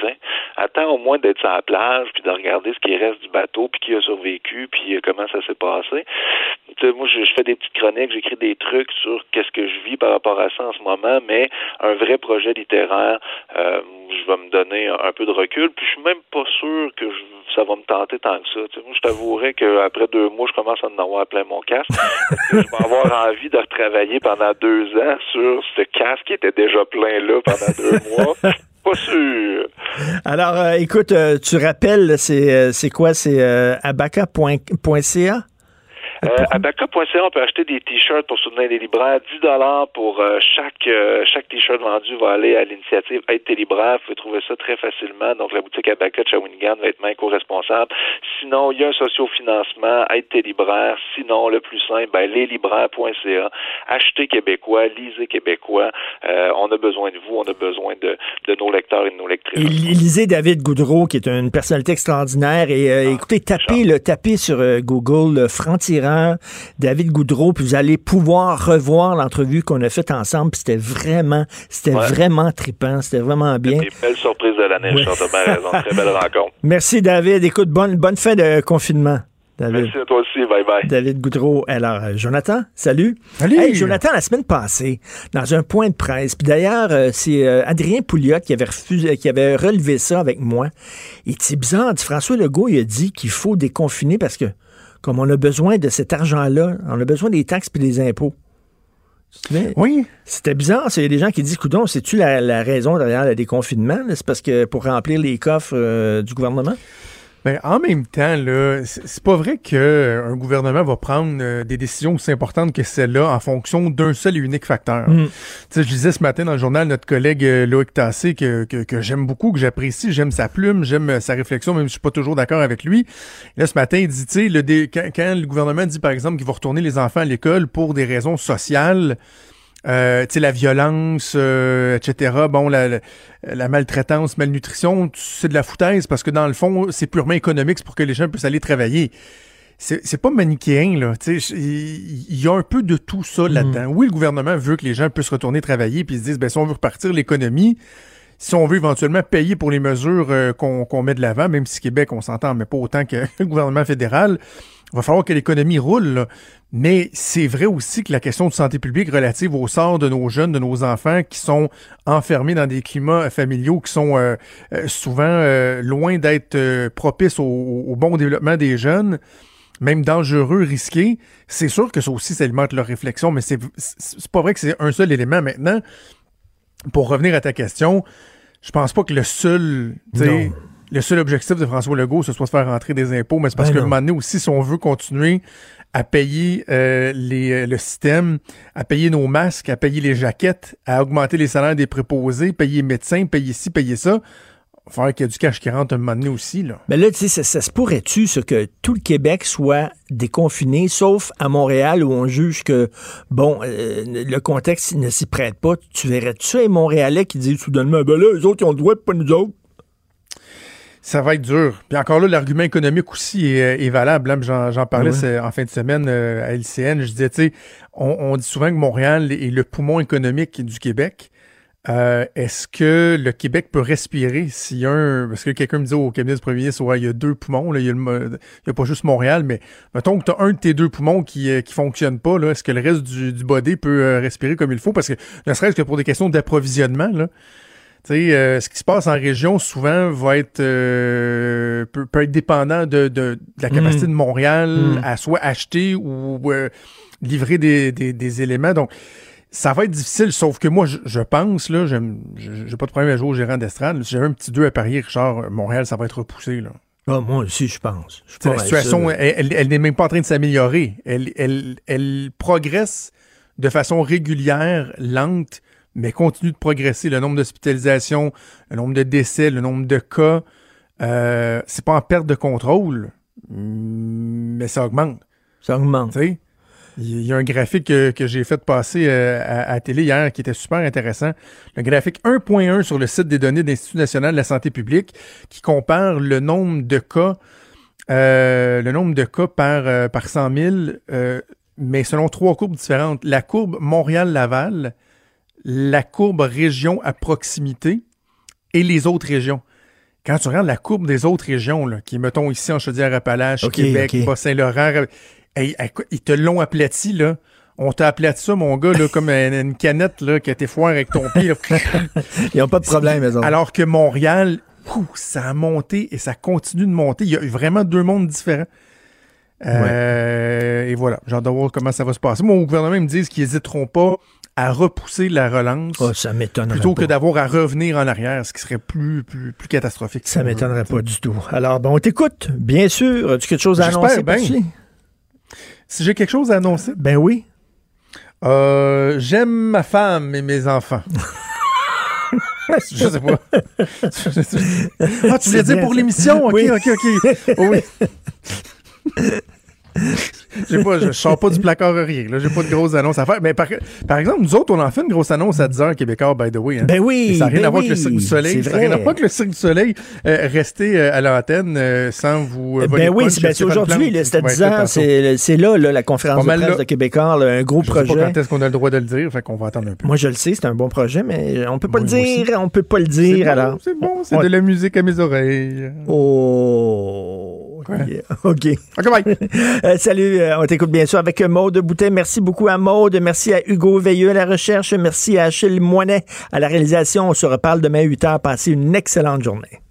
Attends au moins d'être sur la plage, puis de regarder ce qui reste du bateau, puis qui a survécu, puis comment ça s'est passé. moi, je, fais des petites chroniques, j'écris des trucs sur qu'est-ce que je vis par rapport à ça en ce moment, mais un vrai projet littéraire, je vais me donner un peu de recul, puis je suis même pas sûr que ça va me tenter tant que ça. moi, je t'avouerais qu'après deux mois, je commence à en avoir plein mon casque. je vais avoir envie de retravailler pendant deux sur ce casque qui était déjà plein là pendant deux mois. Pas sûr. Alors, euh, écoute, euh, tu rappelles, c'est, euh, c'est quoi? C'est abaca.ca? Euh, à on peut acheter des t-shirts pour soutenir les libraires. 10 dollars pour euh, chaque euh, chaque t-shirt vendu va aller à l'initiative Aide tes libraires. Vous pouvez trouver ça très facilement. Donc, la boutique Abaca de Shawinigan va être main co-responsable. Sinon, il y a un socio-financement, Aide tes libraires. Sinon, le plus simple, ben, leslibraires.ca. Achetez québécois, lisez québécois. on a besoin de vous, on a besoin de, de nos lecteurs et de nos lectrices. lisez David Goudreau, qui est une personnalité extraordinaire. Et ah, écoutez, tapez, le, tapez sur Google Franc-Tirant David Goudreau, puis vous allez pouvoir revoir l'entrevue qu'on a faite ensemble. C'était vraiment, c'était vraiment trippant, c'était vraiment bien. Une belle surprise de l'année, je raison. Très belle rencontre. Merci David. Écoute, bonne, bonne fin de confinement. David. Merci à toi aussi. Bye bye. David Goudreau. Alors, euh, Jonathan, salut. Salut. Hey, Jonathan, la semaine passée, dans un point de presse, puis d'ailleurs, euh, c'est euh, Adrien Pouliot qui avait refusé, qui avait relevé ça avec moi. Et c'est bizarre, François Legault, il a dit qu'il faut déconfiner parce que comme on a besoin de cet argent-là, on a besoin des taxes et des impôts. oui. C'était bizarre. Il y a des gens qui disent, coudon, c'est-tu la, raison derrière le déconfinement? C'est parce que pour remplir les coffres euh, du gouvernement? Ben, en même temps, là, c'est pas vrai qu'un euh, gouvernement va prendre euh, des décisions aussi importantes que celle-là en fonction d'un seul et unique facteur. Mm. Je disais ce matin dans le journal notre collègue euh, Loïc Tassé que, que, j'aime beaucoup, que j'apprécie, j'aime sa plume, j'aime sa réflexion, même si je suis pas toujours d'accord avec lui. là, ce matin, il dit, tu sais, le quand, quand, le gouvernement dit, par exemple, qu'il va retourner les enfants à l'école pour des raisons sociales, euh, la violence, euh, etc. Bon, la, la, maltraitance, malnutrition, c'est de la foutaise parce que dans le fond, c'est purement économique, c'est pour que les gens puissent aller travailler. C'est pas manichéen, là. Il y a un peu de tout ça mm. là-dedans. Oui, le gouvernement veut que les gens puissent retourner travailler puis se disent, ben, si on veut repartir l'économie, si on veut éventuellement payer pour les mesures euh, qu'on met de l'avant, même si Québec, on s'entend, mais pas autant que le gouvernement fédéral, il va falloir que l'économie roule. Mais c'est vrai aussi que la question de santé publique relative au sort de nos jeunes, de nos enfants qui sont enfermés dans des climats familiaux qui sont euh, euh, souvent euh, loin d'être propices au, bon développement des jeunes, même dangereux, risqués, c'est sûr que ça aussi, ça alimente leur réflexion, mais c'est pas vrai que c'est un seul élément. Maintenant, pour revenir à ta question, je pense pas que le seul le seul objectif de François Legault, ce soit de faire rentrer des impôts, mais c'est parce ben que un moment donné aussi, si on veut continuer à payer euh, les, euh, le système, à payer nos masques, à payer les jaquettes, à augmenter les salaires des préposés, payer les médecins, payer ci, payer ça, il va qu'il y ait du cash qui rentre un moment donné aussi. Là. Mais là, tu sais, ça, se pourrait-tu, ce que tout le Québec soit déconfiné, sauf à Montréal où on juge que, bon, euh, le contexte ne s'y prête pas? Tu verrais-tu les Montréalais qui disent soudainement, ben là, les autres, ils ont le droit, pas nous autres? Ça va être dur. Puis encore là, l'argument économique aussi est, valable. Hein. J'en parlais en fin de semaine euh, à LCN. Je disais, tu sais, on, dit souvent que Montréal est le poumon économique du Québec. Euh, est-ce que le Québec peut respirer s'il y a un... Parce que quelqu'un me dit au cabinet du premier ministre, ouais, il y a deux poumons, là, il, y a pas juste Montréal, mais mettons que tu as un de tes deux poumons qui euh, qui fonctionne pas, là, est-ce que le reste du, du body peut respirer comme il faut? Parce que ne serait-ce que pour des questions d'approvisionnement, là, sais, euh, ce qui se passe en région souvent va être euh, peut, être dépendant de, de, la capacité de. Montréal mm. à soit acheter ou euh, livrer des, des, des, éléments. Donc, ça va être difficile, sauf que moi, je, pense, là, j'ai pas de problème à jouer au gérant d'estrade. Si j'avais un petit 2 à parier, Richard, Montréal, ça va être repoussé. Là. Ah, moi aussi, je pense. la situation, elle, elle, n'est même pas en train de s'améliorer. Elle, elle, elle progresse de façon régulière, lente, mais continue de progresser. Le nombre d'hospitalisations, le nombre de décès, le nombre de cas, euh, c'est pas en perte de contrôle, mais ça augmente. Ça augmente. Il y a un graphique que, j'ai fait passer euh, à, télé hier qui était super intéressant. Le graphique 1.1 sur le site des données de l'Institut national de la santé publique qui compare le nombre de cas, euh, le nombre de cas par, par 100 000 mais selon trois courbes différentes. La courbe Montréal-Laval, la courbe région à proximité et les autres régions. Quand tu regardes la courbe des autres régions, là, qui mettons ici en Chaudière-Appalaches, Québec, Bas-Saint-Laurent, ils te l'ont aplati, là. On t'a aplati ça, mon gars, là, comme une, canette là, qui a été foire avec ton pied. Ils n'ont pas de problème, mais Alors que Montréal, ça a monté et ça continue de monter. Il y a vraiment deux mondes différents. Euh, et voilà, j'ai hâte de voir comment ça va se passer. Mon gouvernement me dit qu'ils n'hésiteront pas à repousser la relance. Oh, ça m'étonnerait Plutôt que d'avoir à revenir en arrière, ce qui serait plus, plus, plus catastrophique. Ça m'étonnerait pas du tout. Alors, bon, on t'écoute, bien sûr. As-tu quelque chose à annoncer? Si j'ai quelque chose à annoncer? Ben oui. Euh, J'aime ma femme et mes enfants. je sais pas. ah, tu voulais dire pour l'émission? OK, OK, OK. Oh, oui. Pas, je sors pas du placard rien. Là, j'ai pas de grosses annonces à faire. Mais par, par, exemple, nous autres, on en fait une grosse annonce à 10h Québécois, by the way. Hein. Ben oui. ça n'a rien ben à voir oui, avec le Cirque du Soleil. Ça n'a rien à voir avec le Cirque du Soleil. Euh, restez euh, à l'antenne euh, sans vous. ben oui, c'est aujourd'hui. C'est à 10h. C'est là, là, la conférence de presse de Québécois. un gros je projet. Sais pas quand est-ce qu'on a le droit de le dire. Fait qu'on va attendre un peu. Moi, je le sais. C'est un bon projet, mais on peut pas le dire. Aussi. On peut pas le dire. Alors. C'est bon. C'est de la musique à mes oreilles. Oh. OK. OK, bye. euh, salut, euh, on t'écoute bien sûr avec Maude Boutet. Merci beaucoup à Maude. Merci à Hugo Veilleux à la recherche. Merci à Achille Moinet à la réalisation. On se reparle demain à 8 h. Passez une excellente journée.